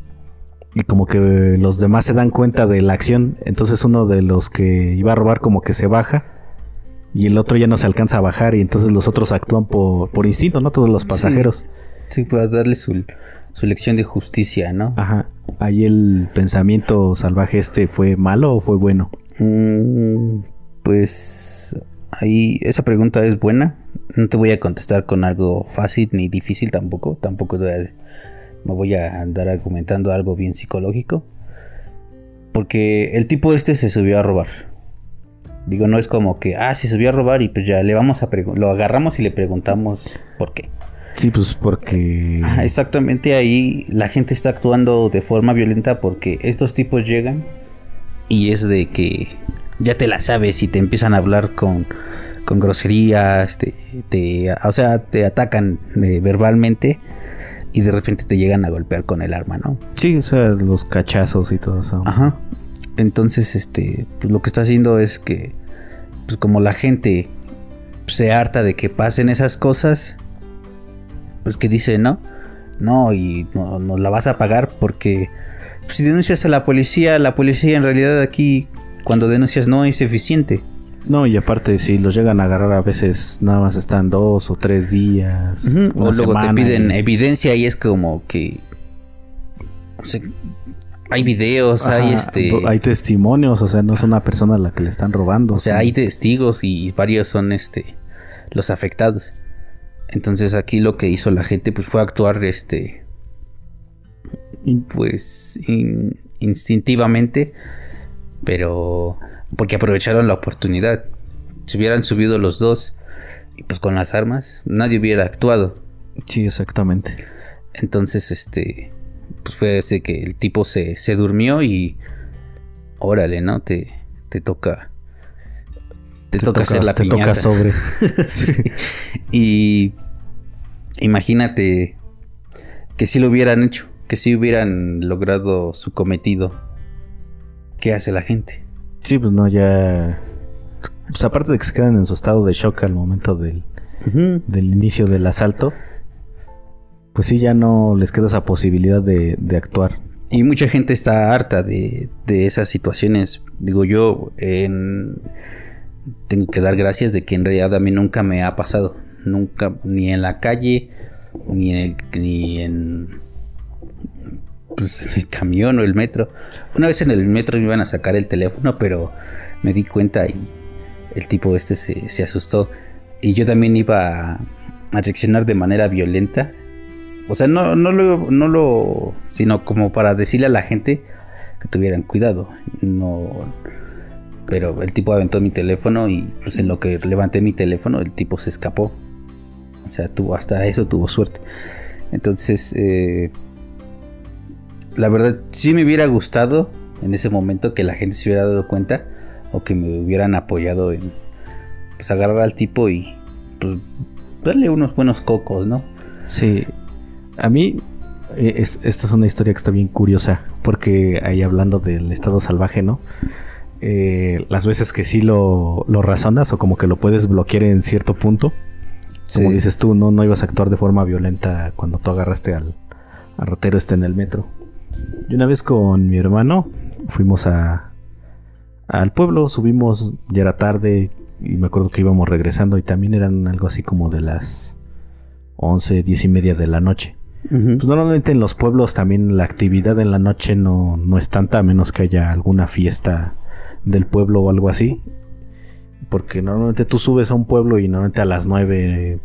y como que los demás se dan cuenta de la acción, entonces uno de los que iba a robar como que se baja y el otro ya no se alcanza a bajar y entonces los otros actúan por, por instinto, ¿no? Todos los pasajeros. Sí, puedes darle su, su lección de justicia, ¿no? Ajá. Ahí el pensamiento salvaje este fue malo o fue bueno? Mm, pues ahí esa pregunta es buena. No te voy a contestar con algo fácil ni difícil tampoco. Tampoco me voy a andar argumentando algo bien psicológico. Porque el tipo este se subió a robar. Digo, no es como que, ah, se subió a robar y pues ya le vamos a lo agarramos y le preguntamos por qué. Sí, pues porque... exactamente ahí la gente está actuando de forma violenta porque estos tipos llegan y es de que ya te la sabes y te empiezan a hablar con, con groserías, te, o sea, te atacan eh, verbalmente y de repente te llegan a golpear con el arma, ¿no? Sí, o sea, los cachazos y todo eso. Ajá. Entonces, este, pues lo que está haciendo es que, pues como la gente se harta de que pasen esas cosas, pues que dice, no, no, y no, no la vas a pagar porque pues, si denuncias a la policía, la policía en realidad aquí cuando denuncias no es eficiente. No, y aparte, si los llegan a agarrar a veces nada más están dos o tres días. O luego te piden evidencia y es como que. Hay videos, hay este. Hay testimonios, o sea, no es una persona a la que le están robando. O sea, hay testigos y varios son este. los afectados. Entonces aquí lo que hizo la gente pues fue actuar este. Pues instintivamente pero porque aprovecharon la oportunidad. Si hubieran subido los dos y pues con las armas, nadie hubiera actuado. Sí, exactamente. Entonces, este, pues fue ese que el tipo se, se durmió y órale, ¿no? Te, te toca. Te, toca, hacer la te toca sobre. Y imagínate que si lo hubieran hecho, que si hubieran logrado su cometido ¿qué hace la gente? Sí, pues no, ya. Pues aparte de que se quedan en su estado de shock al momento del, del inicio del asalto, pues sí, ya no les queda esa posibilidad de, actuar. Y mucha gente está harta de, esas situaciones. Digo, yo en, tengo que dar gracias de que en realidad a mí nunca me ha pasado. Nunca, ni en la calle, ni en, ni en pues, el camión o el metro. Una vez en el metro me iban a sacar el teléfono, pero me di cuenta y el tipo este se, asustó. Y yo también iba a, reaccionar de manera violenta. O sea, no, no, lo, no lo. sino como para decirle a la gente que tuvieran cuidado. No. Pero el tipo aventó mi teléfono y pues en lo que levanté mi teléfono, el tipo se escapó. O sea, tuvo hasta eso tuvo suerte. Entonces, eh, la verdad, sí me hubiera gustado en ese momento que la gente se hubiera dado cuenta o que me hubieran apoyado en pues agarrar al tipo y pues darle unos buenos cocos, ¿no? Sí. A mí, eh, esta es una historia que está bien curiosa, porque ahí hablando del estado salvaje, ¿no? Eh, las veces que sí lo, lo, razonas o como que lo puedes bloquear en cierto punto. Como dices tú, no, no ibas a actuar de forma violenta cuando tú agarraste al, al ratero este en el metro. Y una vez con mi hermano fuimos a, al pueblo, subimos, ya era tarde y me acuerdo que íbamos regresando y también eran algo así como de las 11, 10 y media de la noche. Pues normalmente en los pueblos también la actividad en la noche no, no es tanta a menos que haya alguna fiesta del pueblo o algo así. Porque normalmente tú subes a un pueblo y normalmente a las 9,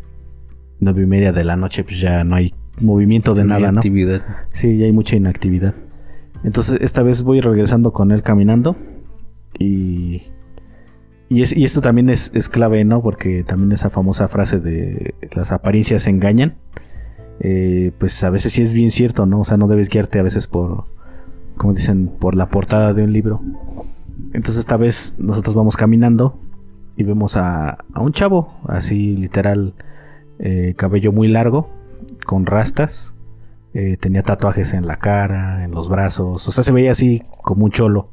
9 y media de la noche pues ya no hay movimiento de nada, ¿no? Actividad. Sí, ya hay mucha inactividad. Entonces esta vez voy regresando con él caminando y y, esto también es, clave, ¿no? Porque también esa famosa frase de las apariencias engañan, eh, pues a veces sí es bien cierto, ¿no? O sea, no debes guiarte a veces por, como dicen, por la portada de un libro. Entonces esta vez nosotros vamos caminando y vemos a, un chavo, así literal, eh, cabello muy largo, con rastas, eh, tenía tatuajes en la cara, en los brazos, o sea, se veía así como un cholo.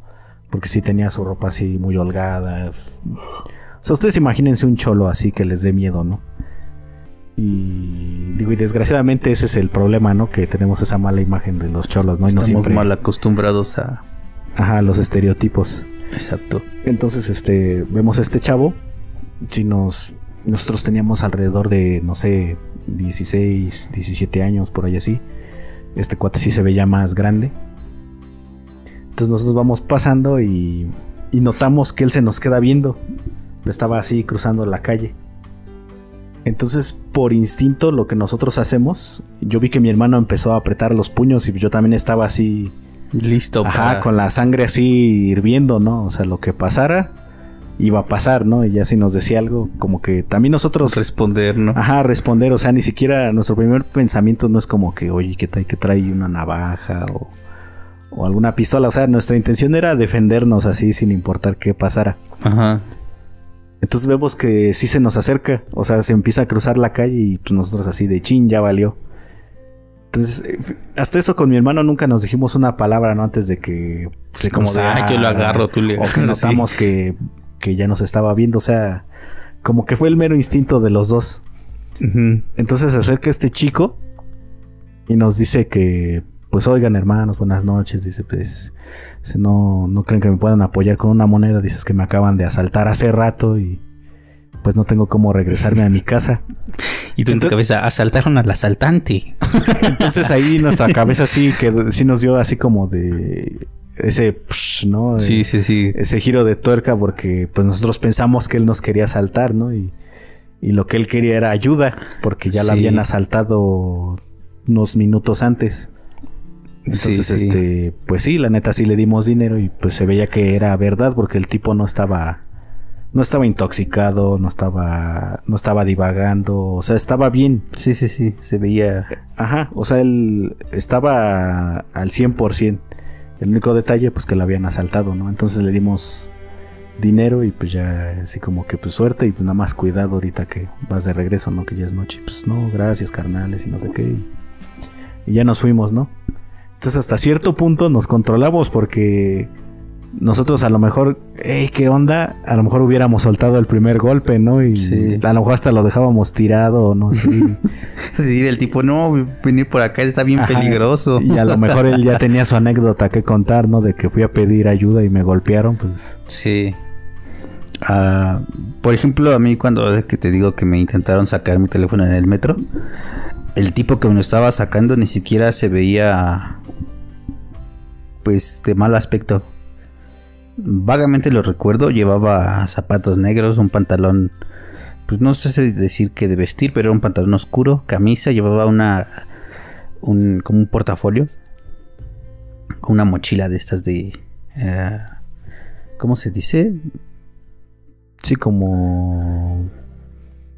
Porque sí tenía su ropa así muy holgada. O sea, ustedes imagínense un cholo así que les dé miedo, ¿no? Y digo, y desgraciadamente ese es el problema, ¿no? Que tenemos esa mala imagen de los cholos, ¿no? Y Estamos mal acostumbrados a... Ajá, los estereotipos. Exacto. Entonces, este, vemos a este chavo. Si nos... Nosotros teníamos alrededor de, no sé, 16, 17 años, por ahí así. Este cuate sí se veía más grande. Entonces nosotros vamos pasando y, notamos que él se nos queda viendo. Estaba así cruzando la calle. Entonces, por instinto, lo que nosotros hacemos, yo vi que mi hermano empezó a apretar los puños y yo también estaba así. Listo, Ajá, con la sangre así hirviendo, ¿no? O sea, lo que pasara, iba a pasar, ¿no? Y ya si nos decía algo, como que también nosotros. Responder, ¿no? Ajá, responder, o sea, ni siquiera nuestro primer pensamiento no es como que, oye, ¿qué trae, que trae una navaja? O o alguna pistola. O sea, nuestra intención era defendernos así sin importar qué pasara. Ajá. Entonces vemos que sí se nos acerca. O sea, se empieza a cruzar la calle y pues nosotros así de chin, ya valió. Entonces, eh, hasta eso con mi hermano nunca nos dijimos una palabra, ¿no? Antes de que... De como de, ah, que lo agarro, tú le... O que notamos que, que ya nos estaba viendo. O sea, como que fue el mero instinto de los dos. Entonces se acerca este chico y nos dice que pues oigan hermanos, buenas noches, dice, pues no, no creen que me puedan apoyar con una moneda, dices que me acaban de asaltar hace rato y pues no tengo cómo regresarme a mi casa. Y tú en tu cabeza, asaltaron al asaltante. Entonces ahí nuestra cabeza sí que sí nos dio así como de ese ¿no? sí, sí, sí. Ese giro de tuerca porque pues nosotros pensamos que él nos quería asaltar, ¿no? Y, y lo que él quería era ayuda porque ya la habían asaltado unos minutos antes. Entonces, este, pues sí, la neta sí le dimos dinero y pues se veía que era verdad porque el tipo no estaba no estaba intoxicado, no estaba no estaba divagando, o sea, estaba bien. Sí, sí, sí, se veía. Ajá, o sea, él estaba al 100%. El único detalle pues que lo habían asaltado, ¿no? Entonces le dimos dinero y pues ya así como que pues suerte y pues nada más cuidado ahorita que vas de regreso, ¿no? Que ya es noche. Pues no, gracias carnales y no sé qué. y ya nos fuimos, ¿no? Entonces hasta cierto punto nos controlamos porque nosotros a lo mejor, hey, ¿qué onda? A lo mejor hubiéramos soltado el primer golpe, ¿no? Y a lo mejor hasta lo dejábamos tirado, no sé. Decir el tipo, no, venir por acá está bien peligroso. Y a lo mejor él ya tenía su anécdota que contar, ¿no? De que fui a pedir ayuda y me golpearon, pues. Sí. Ah, por ejemplo, a mí cuando que te digo que me intentaron sacar mi teléfono en el metro, el tipo que me lo estaba sacando ni siquiera se veía pues de mal aspecto. Vagamente lo recuerdo, llevaba zapatos negros, un pantalón, pues no sé decir que de vestir, pero era un pantalón oscuro, camisa, llevaba una, un, como un portafolio, una mochila de estas de, uh, ¿cómo se dice? Sí, como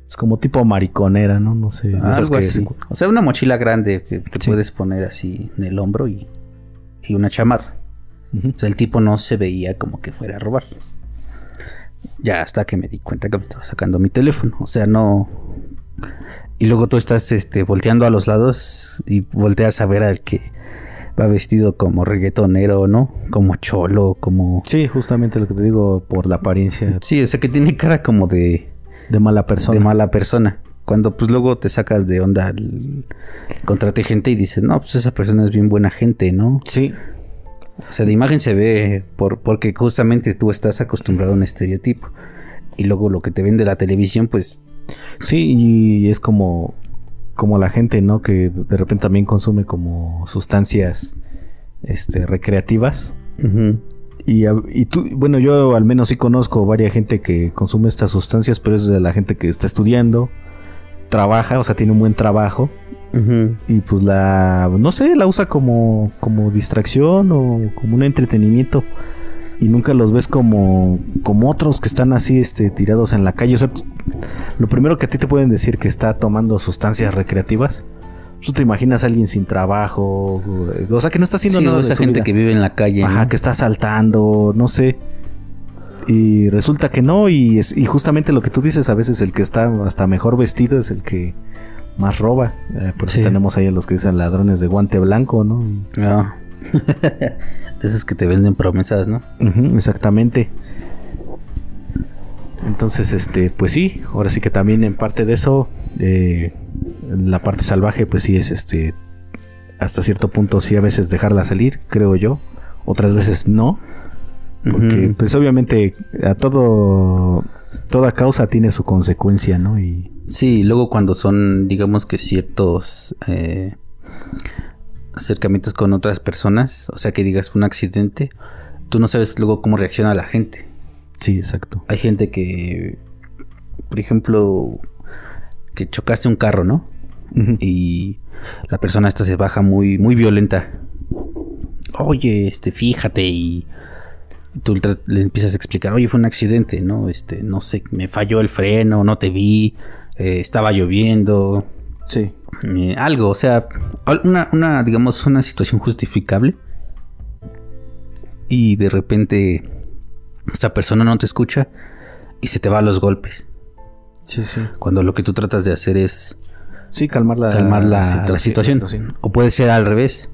es como tipo mariconera, ¿no? No sé. Algo así. O sea, una mochila grande que te puedes poner así en el hombro y y una chamarra. O sea, el tipo no se veía como que fuera a robar. Ya hasta que me di cuenta que me estaba sacando mi teléfono. O sea, no. y luego tú estás este, volteando a los lados y volteas a ver al que va vestido como reggaetonero, ¿no? Como cholo, como... Sí, justamente lo que te digo por la apariencia. Sí, o sea que tiene cara como de... De mala persona. De mala persona. Cuando pues luego te sacas de onda, el, contrate gente y dices, no, pues esa persona es bien buena gente, ¿no? Sí. O sea, de imagen se ve por, porque justamente tú estás acostumbrado a un estereotipo. Y luego lo que te ven de la televisión, pues... Sí, y es como, como la gente, ¿no? Que de repente también consume como sustancias este, recreativas. y, y, tú, bueno, yo al menos sí conozco varias gente que consume estas sustancias, pero es de la gente que está estudiando, trabaja, o sea, tiene un buen trabajo. Y pues la, no sé, la usa como, como distracción o como un entretenimiento. Y nunca los ves como, como otros que están así este, tirados en la calle. O sea, lo primero que a ti te pueden decir que está tomando sustancias recreativas. Tú te imaginas a alguien sin trabajo, o sea, que no está haciendo nada. esa gente que vive en la calle. Ajá, que está saltando, no sé. Y resulta que no, y, es, y justamente lo que tú dices, a veces el que está hasta mejor vestido es el que más roba. Eh, por eso tenemos ahí a los que dicen ladrones de guante blanco, ¿no? No. esos que te venden promesas, ¿no? exactamente. Entonces, este, pues sí, ahora sí que también en parte de eso, eh, la parte salvaje, pues sí es este, hasta cierto punto sí a veces dejarla salir, creo yo, otras veces no. Porque, pues obviamente, a todo. Toda causa tiene su consecuencia, ¿no? Y. Sí, luego cuando son, digamos que ciertos. Eh, acercamientos con otras personas, o sea que digas un accidente, tú no sabes luego cómo reacciona la gente. Sí, exacto. Hay gente que, por ejemplo, que chocaste un carro, ¿no? Y la persona esta se baja muy, muy violenta. Oye, este, fíjate y tú le empiezas a explicar, oye, fue un accidente, ¿no? Este, no sé, me falló el freno, no te vi, eh, estaba lloviendo. Sí. Eh, algo, o sea, una, una, digamos, una situación justificable. Y de repente, esta persona no te escucha y se te va a los golpes. Sí, sí. Cuando lo que tú tratas de hacer es... Sí, calmar la, calmar la, situación. O puede ser al revés.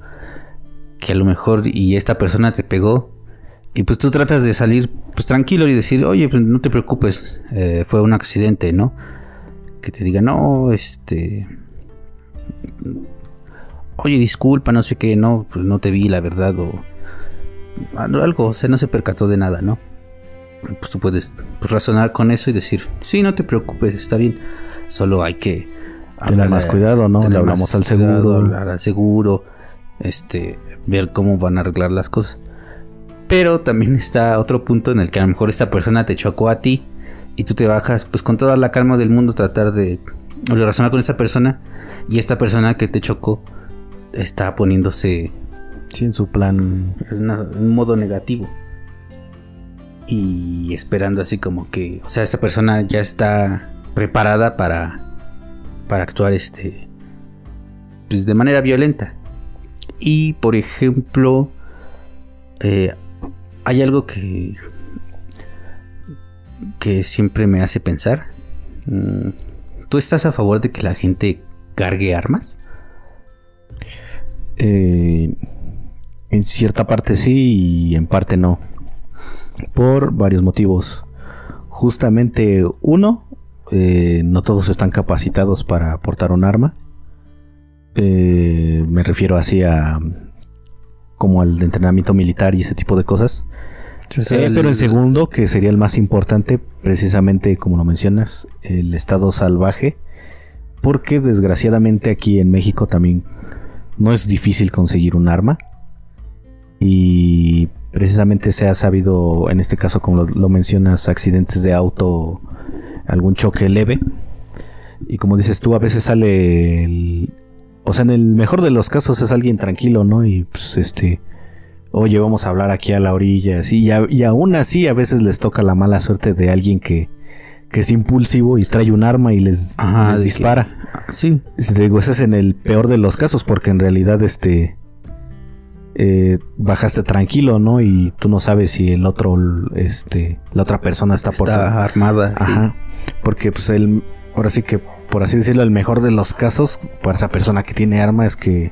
Que a lo mejor y esta persona te pegó y pues tú tratas de salir pues tranquilo y decir, oye, pues no te preocupes, eh, fue un accidente, ¿no? Que te diga, no, este... Oye, disculpa, no sé qué, no, pues no te vi, la verdad, o algo, o sea, no se percató de nada, ¿no? Pues tú puedes pues, razonar con eso y decir, sí, no te preocupes, está bien, solo hay que tener más cuidado, ¿no? Le hablamos al seguro, hablar al seguro, este, ver cómo van a arreglar las cosas. Pero también está otro punto en el que a lo mejor esta persona te chocó a ti y tú te bajas pues con toda la calma del mundo tratar de, razonar con esa persona y esta persona que te chocó está poniéndose sí, en su plan. en un modo negativo. Y esperando así como que o sea esta persona ya está preparada para para actuar este pues de manera violenta. Y por ejemplo eh, hay algo que que siempre me hace pensar. Mm, ¿Tú estás a favor de que la gente cargue armas? Eh, en cierta parte sí y en parte no. Por varios motivos. Justamente uno, eh, no todos están capacitados para portar un arma. Eh, me refiero así a como al entrenamiento militar y ese tipo de cosas. Eh, pero en segundo, que sería el más importante, precisamente como lo mencionas, el estado salvaje, porque desgraciadamente aquí en México también no es difícil conseguir un arma. Y precisamente se ha sabido, en este caso como lo, mencionas, accidentes de auto, algún choque leve. Y como dices tú, a veces sale el, o sea, en el mejor de los casos es alguien tranquilo, ¿no? Y pues este, oye, vamos a hablar aquí a la orilla, así, y, aún así a veces les toca la mala suerte de alguien que, que es impulsivo y trae un arma y les, dispara. sí. te digo, ese es en el peor de los casos, porque en realidad este... Eh, bajaste tranquilo, ¿no? Y tú no sabes si el otro, este, la otra persona está, está armada. Ajá. Porque pues él, ahora sí que por así decirlo, el mejor de los casos para esa persona que tiene arma es que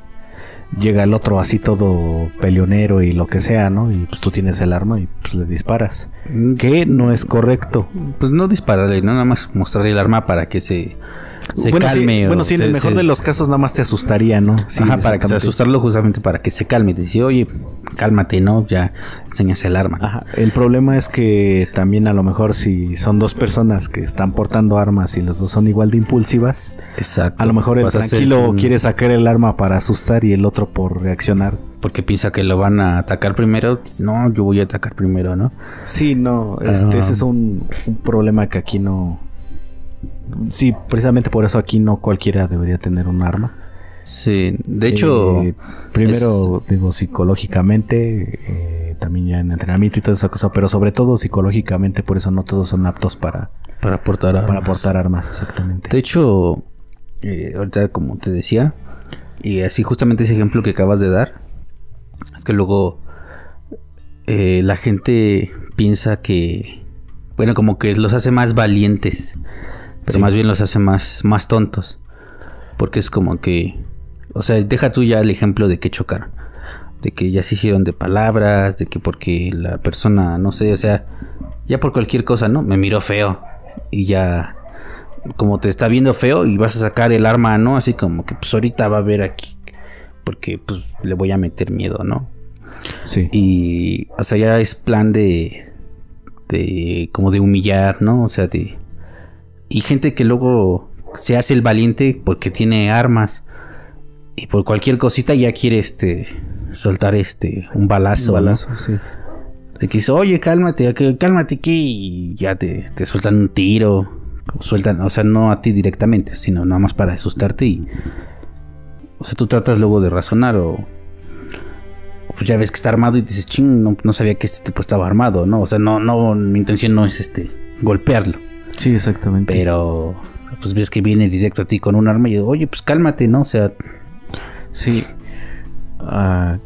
llega el otro así todo peleonero y lo que sea, ¿no? Y pues tú tienes el arma y pues le disparas. Mm. Que no es correcto. Pues no dispararle, no nada más mostrarle el arma para que se se bueno, calme. Sí, bueno, sí, en el mejor de los casos nada más te asustaría, ¿no? Sí, Ajá, para que asustarlo justamente para que se calme. Te dice, oye, cálmate, ¿no? Ya enseñas el arma. Ajá. El problema es que también a lo mejor si son dos personas que están portando armas y las dos son igual de impulsivas, Exacto. a lo mejor el tranquilo quiere sacar el arma para asustar y el otro por reaccionar. Porque piensa que lo van a atacar primero. No, yo voy a atacar primero, ¿no? Sí, no. Este, ese es un, un problema que aquí no Sí, precisamente por eso aquí no cualquiera debería tener un arma. Sí, de hecho... Eh, primero, digo, psicológicamente, eh, también ya en entrenamiento y toda esa cosa, pero sobre todo psicológicamente, por eso no todos son aptos para... Para portar armas. Para portar armas, exactamente. De hecho, eh, ahorita como te decía, y así justamente ese ejemplo que acabas de dar, es que luego la gente piensa que, bueno, como que los hace más valientes pero más bien los hace más, más tontos. Porque es como que. O sea, deja tú ya el ejemplo de que chocaron. De que ya se hicieron de palabras. De que porque la persona, no sé, o sea. Ya por cualquier cosa, ¿no? Me miró feo. Y ya. Como te está viendo feo y vas a sacar el arma, ¿no? Así como que pues ahorita va a ver aquí. Porque pues le voy a meter miedo, ¿no? Sí. Y. O sea, ya es plan de. De. Como de humillar, ¿no? O sea, de y gente que luego se hace el valiente porque tiene armas y por cualquier cosita ya quiere este soltar este un balazo. Un balazo, sí. De que dice, oye, cálmate, cálmate aquí y ya te, te sueltan un tiro. Sueltan, o sea, no a ti directamente, sino nada más para asustarte y. O sea, tú tratas luego de razonar o. Pues ya ves que está armado y dices, ching, no, no sabía que este tipo estaba armado, ¿no? O sea, no, no, mi intención no es este golpearlo. Sí, exactamente. Pero pues ves que viene directo a ti con un arma y yo, oye, pues cálmate, ¿no? O sea, sí. Uh,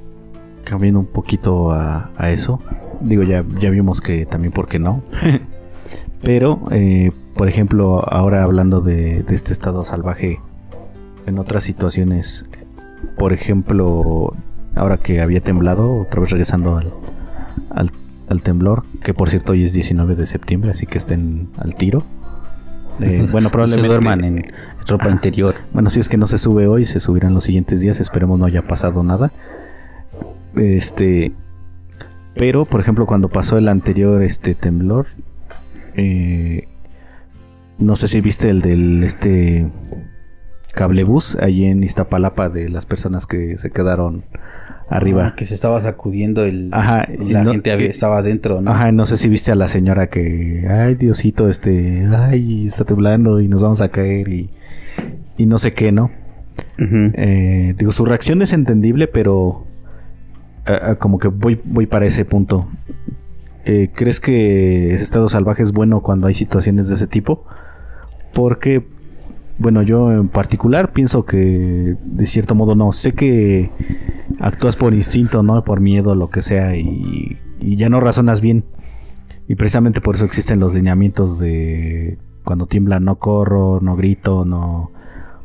cambiando un poquito a, eso. Digo, ya, ya vimos que también, ¿por qué no? Pero, eh, por ejemplo, ahora hablando de, este estado salvaje, en otras situaciones, por ejemplo, ahora que había temblado, otra vez regresando al, al al temblor, que por cierto hoy es 19 de septiembre, así que estén al tiro. Eh, bueno, probablemente duerman en ropa interior. Bueno, si es que no se sube hoy, se subirán los siguientes días, esperemos no haya pasado nada. Este, pero por ejemplo, cuando pasó el anterior este temblor, eh, no sé si viste el del este cablebus allí en Iztapalapa de las personas que se quedaron arriba. Ah, que se estaba sacudiendo el. Ajá. Y la gente había, estaba adentro, ¿no? Ajá, no sé si viste a la señora que. Ay, Diosito, este. Ay, está temblando y nos vamos a caer y. Y no sé qué, ¿no? Eh, digo, su reacción es entendible, pero. como que voy, voy para ese punto. Eh, ¿Crees que ese estado salvaje es bueno cuando hay situaciones de ese tipo? Porque bueno, yo en particular pienso que de cierto modo no. Sé que actúas por instinto, ¿no? Por miedo, lo que sea, y, ya no razonas bien. Y precisamente por eso existen los lineamientos de cuando tiembla no corro, no grito, no...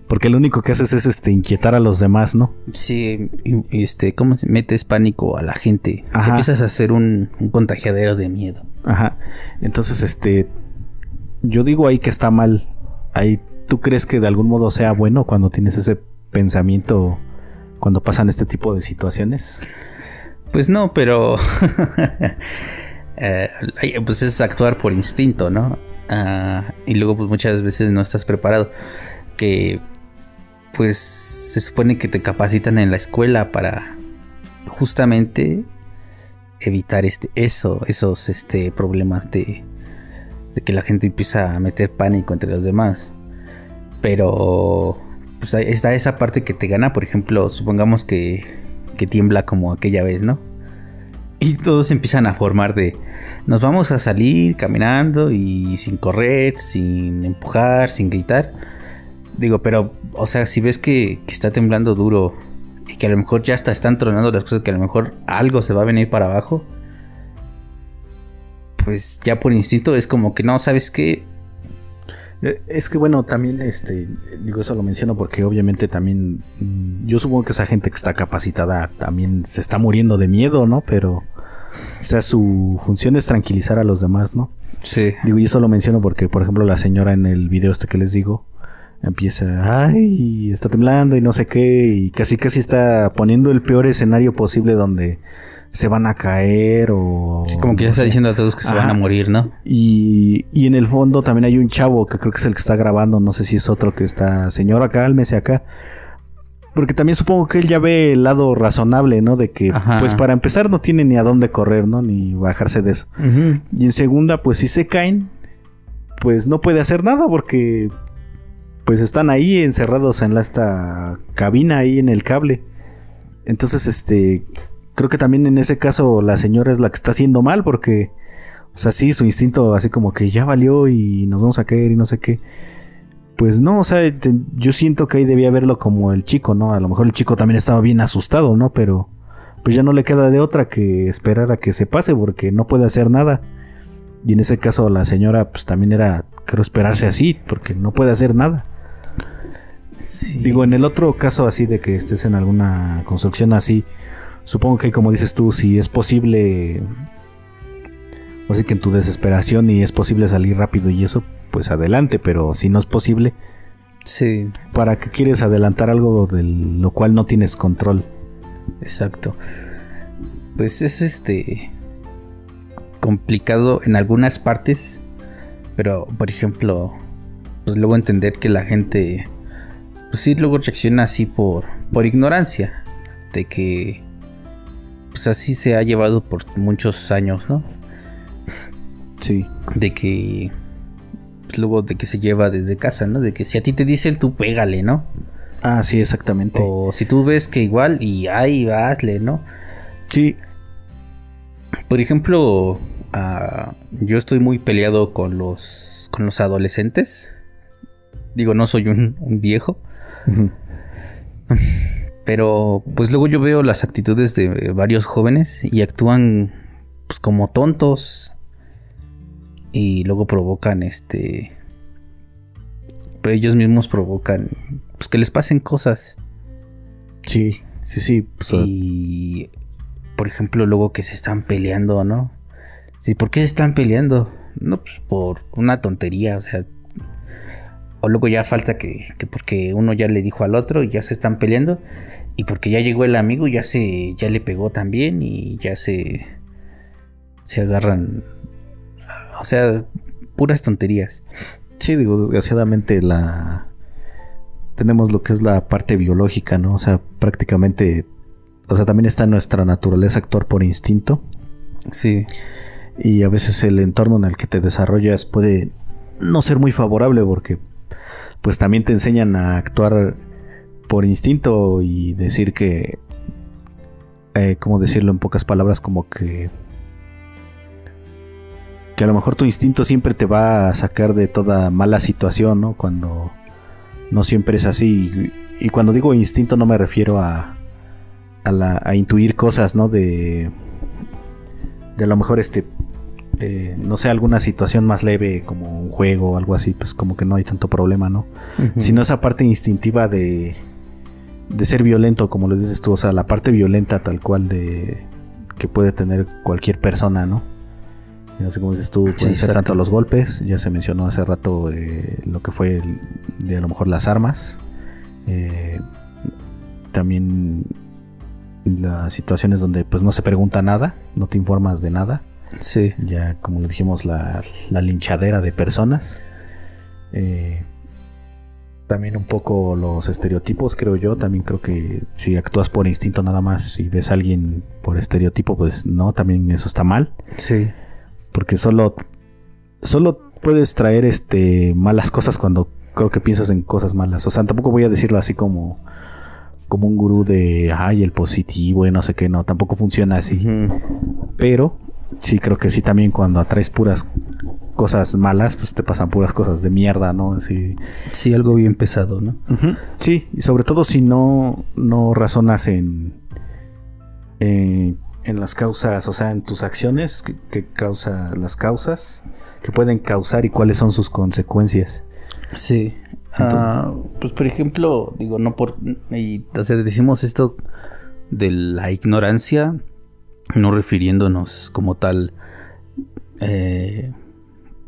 Porque lo único que haces es este inquietar a los demás, ¿no? Sí, este, ¿cómo se metes pánico a la gente? Si empiezas a ser un, un contagiadero de miedo. Ajá. Entonces, este, yo digo ahí que está mal. Ahí ¿Tú crees que de algún modo sea bueno cuando tienes ese pensamiento cuando pasan este tipo de situaciones? Pues no, pero eh, pues es actuar por instinto, ¿no? Ah, y luego pues muchas veces no estás preparado. Que pues se supone que te capacitan en la escuela para justamente evitar este eso, esos este problemas de, de que la gente empieza a meter pánico entre los demás. Pero pues está esa parte que te gana, por ejemplo, supongamos que, tiembla como aquella vez, ¿no? Y todos empiezan a formar de, nos vamos a salir caminando y sin correr, sin empujar, sin gritar. Digo, pero, o sea, si ves que, que, está temblando duro y que a lo mejor ya hasta están tronando las cosas, que a lo mejor algo se va a venir para abajo, pues ya por instinto es como que no, ¿sabes qué? Eh, es que bueno, también este, digo eso lo menciono porque obviamente también mm, yo supongo que esa gente que está capacitada también se está muriendo de miedo, ¿no? Pero o sea, su función es tranquilizar a los demás, ¿no? Sí. Digo, y eso lo menciono porque, por ejemplo, la señora en el video este que les digo, empieza, ay, está temblando y no sé qué, y casi casi está poniendo el peor escenario posible donde se van a caer o... como que ya está diciendo a todos que se van a morir, ¿no? Y, y en el fondo también hay un chavo que creo que es el que está grabando, no sé si es otro que está, señora, cálmese acá. Porque también supongo que él ya ve el lado razonable, ¿no? De que, pues para empezar, no tiene ni a dónde correr, ¿no? Ni bajarse de eso. Y en segunda, pues si se caen, pues no puede hacer nada porque, pues están ahí encerrados en la, esta cabina, ahí en el cable. Entonces, este, creo que también en ese caso la señora es la que está haciendo mal porque, o sea, sí, su instinto así como que ya valió y nos vamos a caer y no sé qué. Pues no, o sea, yo siento que ahí debía verlo como el chico, ¿no? A lo mejor el chico también estaba bien asustado, ¿no? Pero pues ya no le queda de otra que esperar a que se pase porque no puede hacer nada. Y en ese caso la señora pues también era, creo, esperarse así porque no puede hacer nada. Digo, en el otro caso así de que estés en alguna construcción así, supongo que como dices tú, si es posible, o sea que en tu desesperación y es posible salir rápido y eso, pues adelante, pero si no es posible, sí. ¿Para qué quieres adelantar algo de lo cual no tienes control? Exacto. Pues es este complicado en algunas partes, pero por ejemplo, pues luego entender que la gente pues sí luego reacciona así por por ignorancia de que pues así se ha llevado por muchos años, ¿no? Sí. De que pues, luego de que se lleva desde casa, ¿no? De que si a ti te dicen tú pégale, ¿no? Ah, sí, exactamente. O si tú ves que igual y ahí hazle, ¿no? Sí. Por ejemplo, ah, yo estoy muy peleado con los con los adolescentes. Digo, no soy un, viejo. Pero pues luego yo veo las actitudes de varios jóvenes y actúan pues como tontos. Y luego provocan este... Pero ellos mismos provocan pues que les pasen cosas. Sí, sí, sí. Pues, y por ejemplo luego que se están peleando, ¿no? Sí, ¿por qué se están peleando? No, pues por una tontería, o sea, o luego ya falta que, que, porque uno ya le dijo al otro y ya se están peleando y porque ya llegó el amigo, ya se. ya le pegó también. Y ya se. se agarran. O sea, puras tonterías. Sí, digo, desgraciadamente la. Tenemos lo que es la parte biológica, ¿no? O sea, prácticamente. O sea, también está nuestra naturaleza actuar por instinto. Sí. Y a veces el entorno en el que te desarrollas puede no ser muy favorable porque pues también te enseñan a actuar por instinto y decir que, eh, ¿cómo decirlo en pocas palabras? Como que, que a lo mejor tu instinto siempre te va a sacar de toda mala situación, ¿no? Cuando no siempre es así. Y, cuando digo instinto no me refiero a, a, la, a intuir cosas, ¿no? De, de a lo mejor este eh, no sé, alguna situación más leve como un juego o algo así, pues como que no hay tanto problema, ¿no? Sino esa parte instintiva de, de ser violento, como lo dices tú, o sea, la parte violenta tal cual de que puede tener cualquier persona, ¿no? No sé cómo dices tú, pueden ser tanto los golpes, ya se mencionó hace rato eh, lo que fue de a lo mejor las armas, eh, también las situaciones donde pues no se pregunta nada, no te informas de nada. Sí. Ya como le dijimos, la, la linchadera de personas. Eh, también un poco los estereotipos, creo yo. También creo que si actúas por instinto nada más y ves a alguien por estereotipo, pues no, también eso está mal. Sí. Porque solo, solo puedes traer este malas cosas cuando creo que piensas en cosas malas. O sea, tampoco voy a decirlo así como como un gurú de ay el positivo y no sé qué, no, tampoco funciona así. Pero sí creo que sí también cuando atraes puras cosas malas, pues te pasan puras cosas de mierda, ¿no? Sí, sí algo bien pesado, ¿no? Sí, y sobre todo si no, no razonas en, en, las causas, o sea, en tus acciones, que, causa las causas que pueden causar y cuáles son sus consecuencias. Sí. Ah, pues por ejemplo, digo, no por... Y, decimos esto de la ignorancia, no refiriéndonos como tal, eh,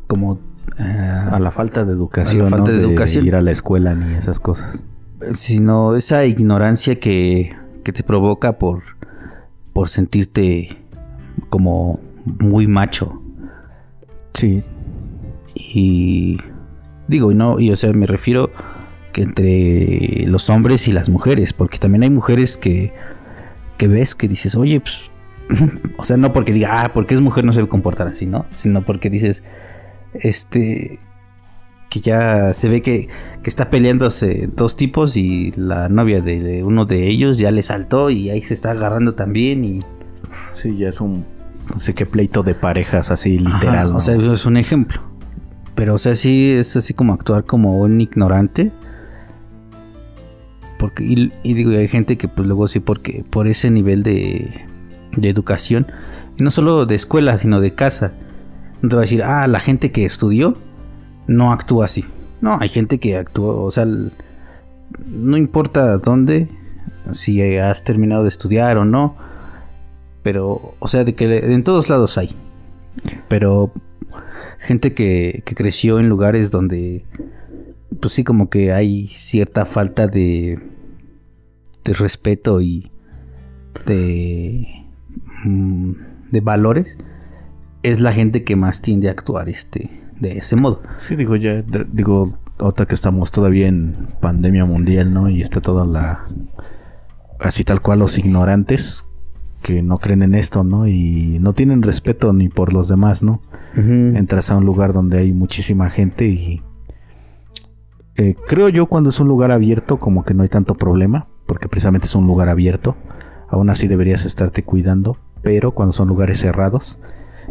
como... Eh, a la falta de educación, falta de, educación. ir a la escuela ni esas cosas. Sino esa ignorancia que, que te provoca por, por sentirte como muy macho. Sí. Y digo, no, y o sea, me refiero que entre los hombres y las mujeres, porque también hay mujeres que, que ves que dices, oye, pues, o sea, no porque diga, ah, porque es mujer no se debe comportar así, ¿no? Sino porque dices, este, que ya se ve que, que está peleándose dos tipos y la novia de uno de ellos ya le saltó y ahí se está agarrando también y... Sí, ya es un no sé qué pleito de parejas así literal. O sea, es un ejemplo. Pero, o sea, sí es así como actuar como un ignorante. Porque, y, digo, hay gente que pues luego sí, porque por ese nivel de, de educación, y no solo de escuela, sino de casa, no te va a decir, ah, la gente que estudió no actúa así. No, hay gente que actúa, o sea, no importa dónde, si has terminado de estudiar o no, pero, o sea, de que en todos lados hay. Pero gente que, que creció en lugares donde, pues sí, como que hay cierta falta de, de respeto y de, de valores, es la gente que más tiende a actuar este, de ese modo. Sí, digo, ya, digo, otra que estamos todavía en pandemia mundial, ¿no? Y está toda la, así tal cual los ignorantes que no creen en esto, ¿no? Y no tienen respeto ni por los demás, ¿no? Entras a un lugar donde hay muchísima gente y eh, creo yo cuando es un lugar abierto como que no hay tanto problema, porque precisamente es un lugar abierto, aún así deberías estarte cuidando, pero cuando son lugares cerrados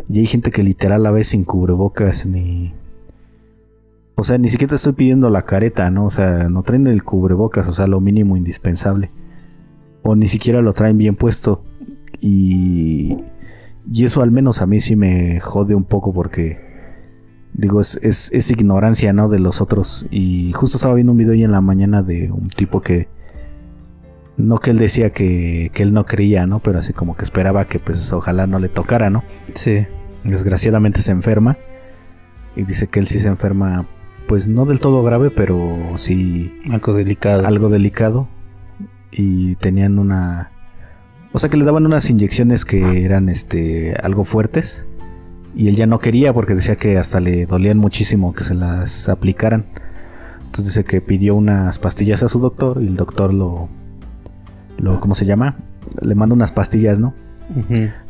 y hay gente que literal la ve sin cubrebocas ni... O sea, ni siquiera te estoy pidiendo la careta, ¿no? O sea, no traen el cubrebocas, o sea, lo mínimo indispensable. O ni siquiera lo traen bien puesto. Y, y eso al menos a mí sí me jode un poco porque digo, es, es, ignorancia, ¿no? De los otros. Y justo estaba viendo un video hoy en la mañana de un tipo que, no que él decía que, que, él no creía, ¿no? Pero así como que esperaba que pues ojalá no le tocara, ¿no? Sí. Desgraciadamente se enferma. Y dice que él sí se enferma, pues no del todo grave, pero sí... Algo delicado. Algo delicado. Y tenían una o sea que le daban unas inyecciones que eran este algo fuertes y él ya no quería porque decía que hasta le dolían muchísimo que se las aplicaran. Entonces dice que pidió unas pastillas a su doctor y el doctor lo lo ¿cómo se llama? Le manda unas pastillas, ¿no?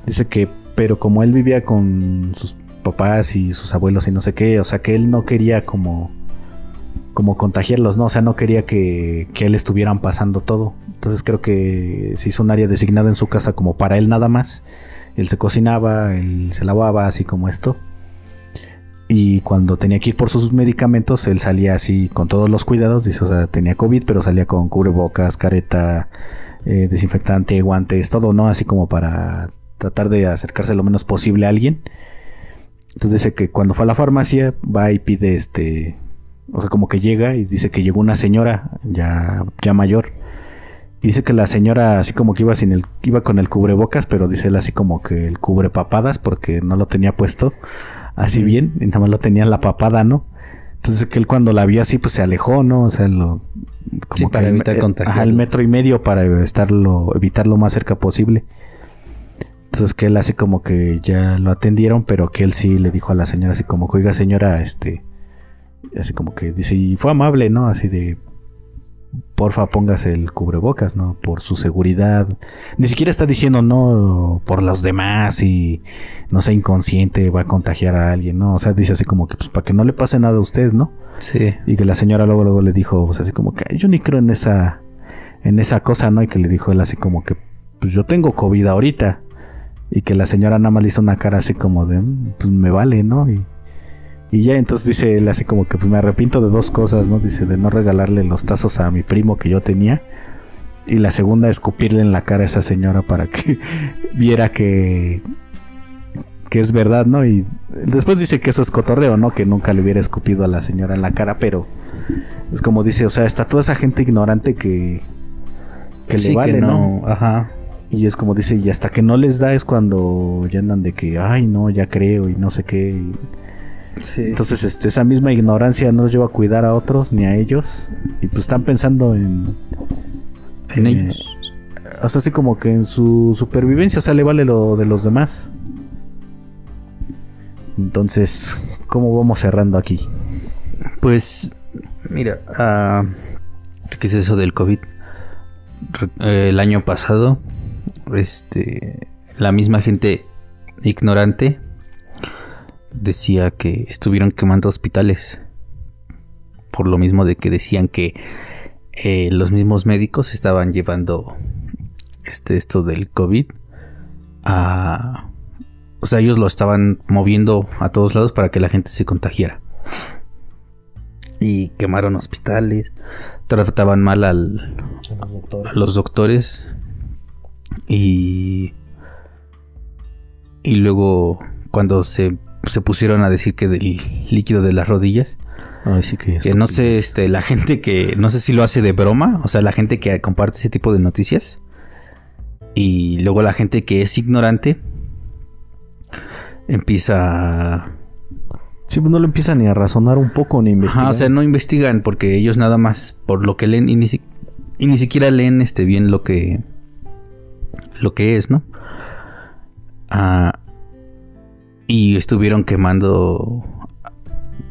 Dice que pero como él vivía con sus papás y sus abuelos y no sé qué, o sea que él no quería como como contagiarlos, ¿no? O sea, no quería que, que él estuvieran pasando todo. Entonces creo que se hizo un área designada en su casa como para él nada más. Él se cocinaba, él se lavaba, así como esto. Y cuando tenía que ir por sus medicamentos, él salía así con todos los cuidados. Dice, o sea, tenía COVID, pero salía con cubrebocas, careta, eh, desinfectante, guantes, todo, ¿no? Así como para tratar de acercarse lo menos posible a alguien. Entonces dice que cuando fue a la farmacia, va y pide este o sea, como que llega y dice que llegó una señora ya, ya mayor. Y dice que la señora así como que iba sin el, iba con el cubrebocas, pero dice él así como que el cubre papadas porque no lo tenía puesto así bien, y nada más lo tenía en la papada, ¿no? Entonces que él cuando la vio así, pues se alejó, ¿no? O sea, lo como para evitar contagio. Ajá, el metro y medio para estarlo, evitar lo más cerca posible. Entonces que él así como que ya lo atendieron, pero que él sí le dijo a la señora así como, oiga señora, este, así como que dice, y fue amable, ¿no? Así de, porfa, póngase el cubrebocas, ¿no? Por su seguridad. Ni siquiera está diciendo, no, por los demás y no sea inconsciente, va a contagiar a alguien, ¿no? O sea, dice así como que, pues, para que no le pase nada a usted, ¿no? Sí. Y que la señora luego, luego le dijo, pues, así como que, yo ni creo en esa, en esa cosa, ¿no? Y que le dijo él así como que, pues, yo tengo COVID ahorita. Y que la señora nada más le hizo una cara así como de, mm, pues, me vale, ¿no? Y y ya entonces dice él así como que pues, me arrepiento de dos cosas, ¿no? Dice de no regalarle los tazos a mi primo que yo tenía. Y la segunda, escupirle en la cara a esa señora para que viera que, que es verdad, ¿no? Y después dice que eso es cotorreo, ¿no? Que nunca le hubiera escupido a la señora en la cara, pero Es como dice, o sea, está toda esa gente ignorante que, que le vale, no. Ajá. Y es como dice, y hasta que no les da es cuando ya andan de que, ay, no, ya creo y no sé qué. Entonces, este, esa misma ignorancia no los lleva a cuidar a otros ni a ellos. Y pues están pensando en. En ellos. O sea, así como que en su supervivencia, o sea, le vale lo de los demás. Entonces, ¿cómo vamos cerrando aquí? Pues, mira, uh, ¿qué es eso del COVID? Eh, el año pasado, este, la misma gente ignorante decía que estuvieron quemando hospitales. Por lo mismo de que decían que eh, los mismos médicos estaban llevando este, esto del COVID a... O sea, ellos lo estaban moviendo a todos lados para que la gente se contagiara. Y quemaron hospitales, trataban mal al, a los doctores y y luego cuando se se pusieron a decir que del líquido de las rodillas. que, no sé, este, la gente que no sé si lo hace de broma, o sea, la gente que comparte ese tipo de noticias. Y luego la gente que es ignorante empieza Sí, pues no lo empiezan ni a razonar un poco ni investigar. o sea, no investigan porque ellos nada más por lo que leen y ni, y ni siquiera leen este bien lo que lo que es, ¿no? Ah, y estuvieron quemando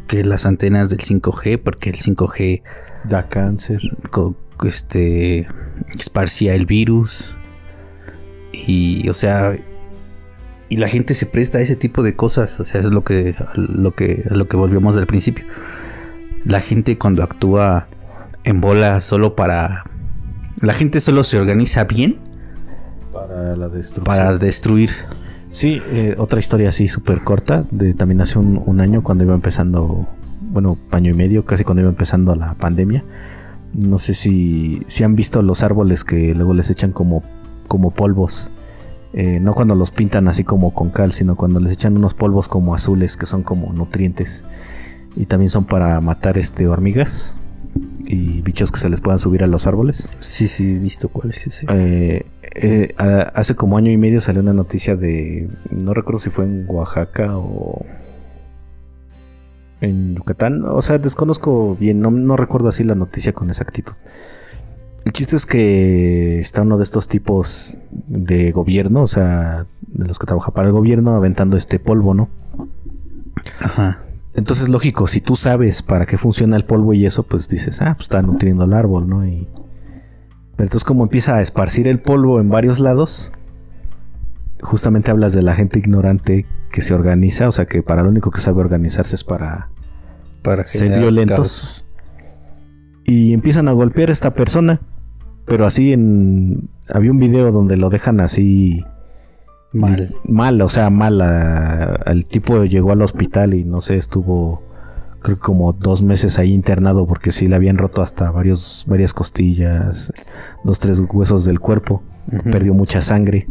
que las antenas del 5G, porque el 5G da cáncer. este esparcía el virus. Y o sea, y la gente se presta a ese tipo de cosas, o sea, es lo que lo que lo que volvemos del principio. La gente cuando actúa en bola solo para la gente solo se organiza bien para la destrucción. Para destruir Sí, eh, otra historia así súper corta, de también hace un, año cuando iba empezando, bueno, año y medio, casi cuando iba empezando la pandemia. No sé si, si han visto los árboles que luego les echan como, como polvos. Eh, no cuando los pintan así como con cal, sino cuando les echan unos polvos como azules que son como nutrientes. Y también son para matar este hormigas y bichos que se les puedan subir a los árboles. Sí, sí, he visto cuál es. Eh, eh, hace como año y medio salió una noticia de, no recuerdo si fue en Oaxaca o en Yucatán, o sea, desconozco bien, no, recuerdo así la noticia con exactitud. El chiste es que está uno de estos tipos de gobierno, o sea, de los que trabaja para el gobierno, aventando este polvo, ¿no? Ajá. Entonces, lógico, si tú sabes para qué funciona el polvo y eso, pues dices, ah, pues está nutriendo el árbol, ¿no? Y pero entonces como empieza a esparcir el polvo en varios lados, justamente hablas de la gente ignorante que se organiza, o sea que para lo único que sabe organizarse es para, para ser violentos. Y empiezan a golpear a esta persona. Pero así en... Había un video donde lo dejan así... Mal. Mal, o sea, mal. el tipo llegó al hospital y no sé, estuvo creo que como dos meses ahí internado porque sí le habían roto hasta varios, varias costillas, dos, tres huesos del cuerpo, perdió mucha sangre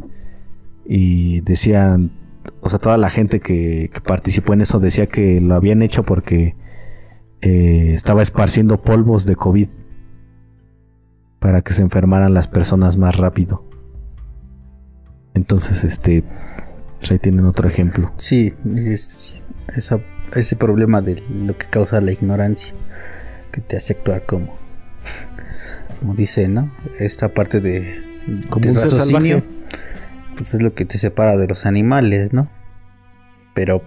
y decían, o sea, toda la gente que, participó en eso decía que lo habían hecho porque eh, estaba esparciendo polvos de COVID para que se enfermaran las personas más rápido. Entonces, este, pues ahí tienen otro ejemplo. Sí, es, esa ese problema de lo que causa la ignorancia, que te hace actuar como, como dice, ¿no? Esta parte de, como un salvaje. pues es lo que te separa de los animales, ¿no? Pero,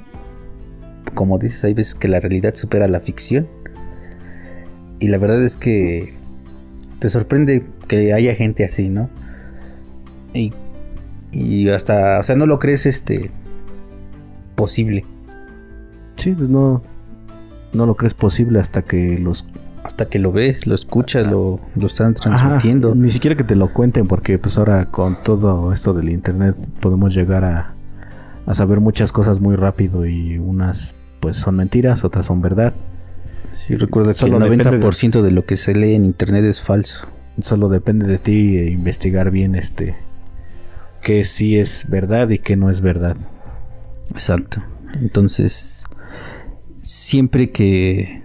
como dices, hay veces que la realidad supera la ficción. Y la verdad es que te sorprende que haya gente así, ¿no? Y, y hasta, o sea, no lo crees este posible. Sí, pues no, no lo crees posible hasta que los hasta que lo ves, lo escuchas, lo, lo están transmitiendo. ni siquiera que te lo cuenten, porque pues ahora con todo esto del internet podemos llegar a, a saber muchas cosas muy rápido y unas pues son mentiras, otras son verdad. Sí, recuerda que el 90% de, de lo que se lee en internet es falso. Solo depende de ti investigar bien este que sí es verdad y que no es verdad. Exacto. Entonces, siempre que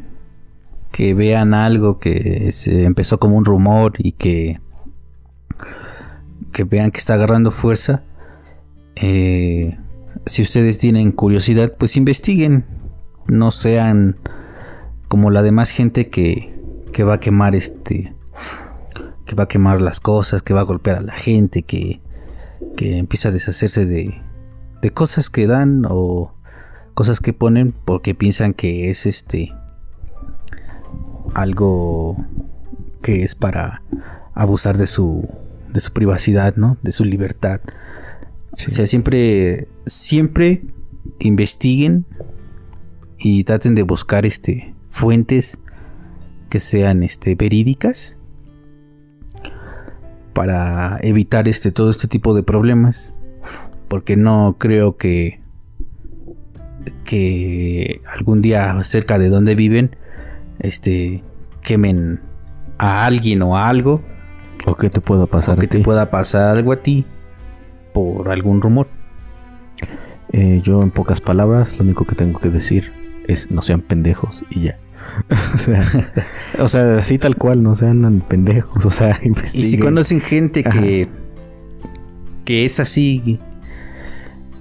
que vean algo que se empezó como un rumor y que que vean que está agarrando fuerza eh, si ustedes tienen curiosidad pues investiguen no sean como la demás gente que, que va a quemar este que va a quemar las cosas que va a golpear a la gente que, que empieza a deshacerse de, de cosas que dan o cosas que ponen porque piensan que es este algo que es para abusar de su de su privacidad, ¿no? De su libertad. O sea, siempre siempre investiguen y traten de buscar este fuentes que sean este verídicas para evitar este todo este tipo de problemas porque no creo que que algún día cerca de donde viven este quemen a alguien o a algo. O que te pueda pasar o que te pueda pasar algo a ti por algún rumor. Eh, yo en pocas palabras lo único que tengo que decir es no sean pendejos y ya o, sea, o sea, así tal cual, no sean pendejos, o sea, investiguen. Y si conocen gente que, que es así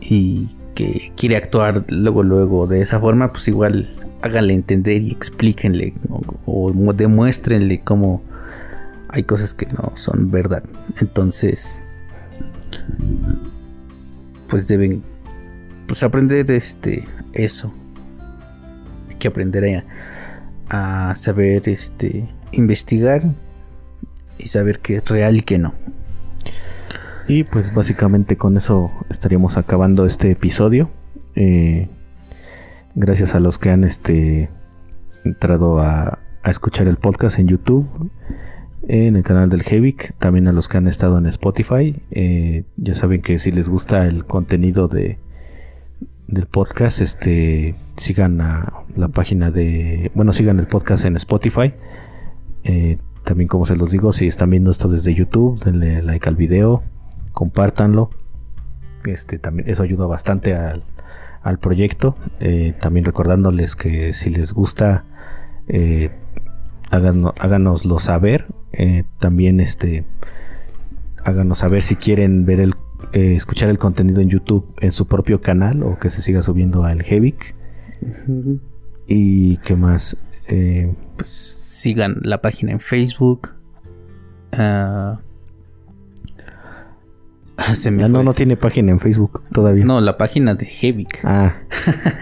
y que quiere actuar luego, luego de esa forma, pues igual háganle entender y explíquenle o, demuéstrenle cómo hay cosas que no son verdad. Entonces, pues deben pues aprender este eso. Hay que aprender a, a saber este investigar y saber qué es real y qué no. Y pues básicamente con eso estaríamos acabando este episodio. Eh, gracias a los que han este, entrado a, escuchar el podcast en YouTube, en el canal del Hevic, también a los que han estado en Spotify. Eh, ya saben que si les gusta el contenido de del podcast, este sigan a la página de, bueno, sigan el podcast en Spotify. Eh, también como se los digo, si están viendo esto desde YouTube, denle like al video, compártanlo. Este, también, eso ayuda bastante al, proyecto. Eh, también recordándoles que si les gusta, eh, háganoslo saber. También este, háganos saber si quieren ver el, eh, escuchar el contenido en YouTube en su propio canal o que se siga subiendo al Hevic. Y qué más. Pues, sigan la página en Facebook. Ah, no, no tiene página en Facebook todavía. No, la página de Hevic. Ah.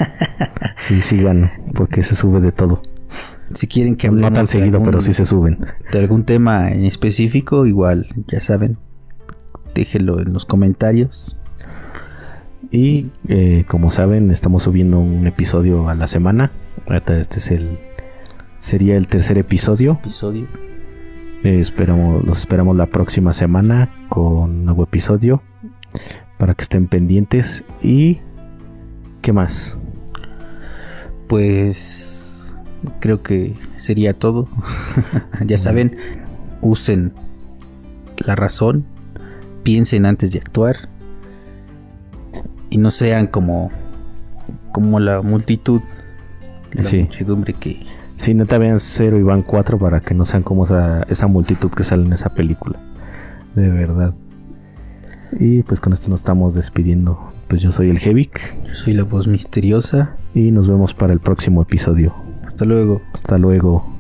sí, sí, bueno, porque se sube de todo. Si quieren que hablemos. No tan seguido, pero sí se suben. De algún tema en específico, igual, ya saben. Déjenlo en los comentarios. Y eh, como saben, estamos subiendo un episodio a la semana. Este es el. Sería el tercer episodio. Episodio. Eh, esperamos, los esperamos la próxima semana con nuevo episodio para que estén pendientes y ¿qué más? Pues creo que sería todo. ya saben, usen la razón, piensen antes de actuar y no sean como como la multitud, la muchedumbre que Sí, neta vean cero y van cuatro para que no sean como esa, esa multitud que sale en esa película. De verdad. Y pues con esto nos estamos despidiendo. Pues yo soy el Hevic. Yo soy la voz misteriosa. Y nos vemos para el próximo episodio. Hasta luego. Hasta luego.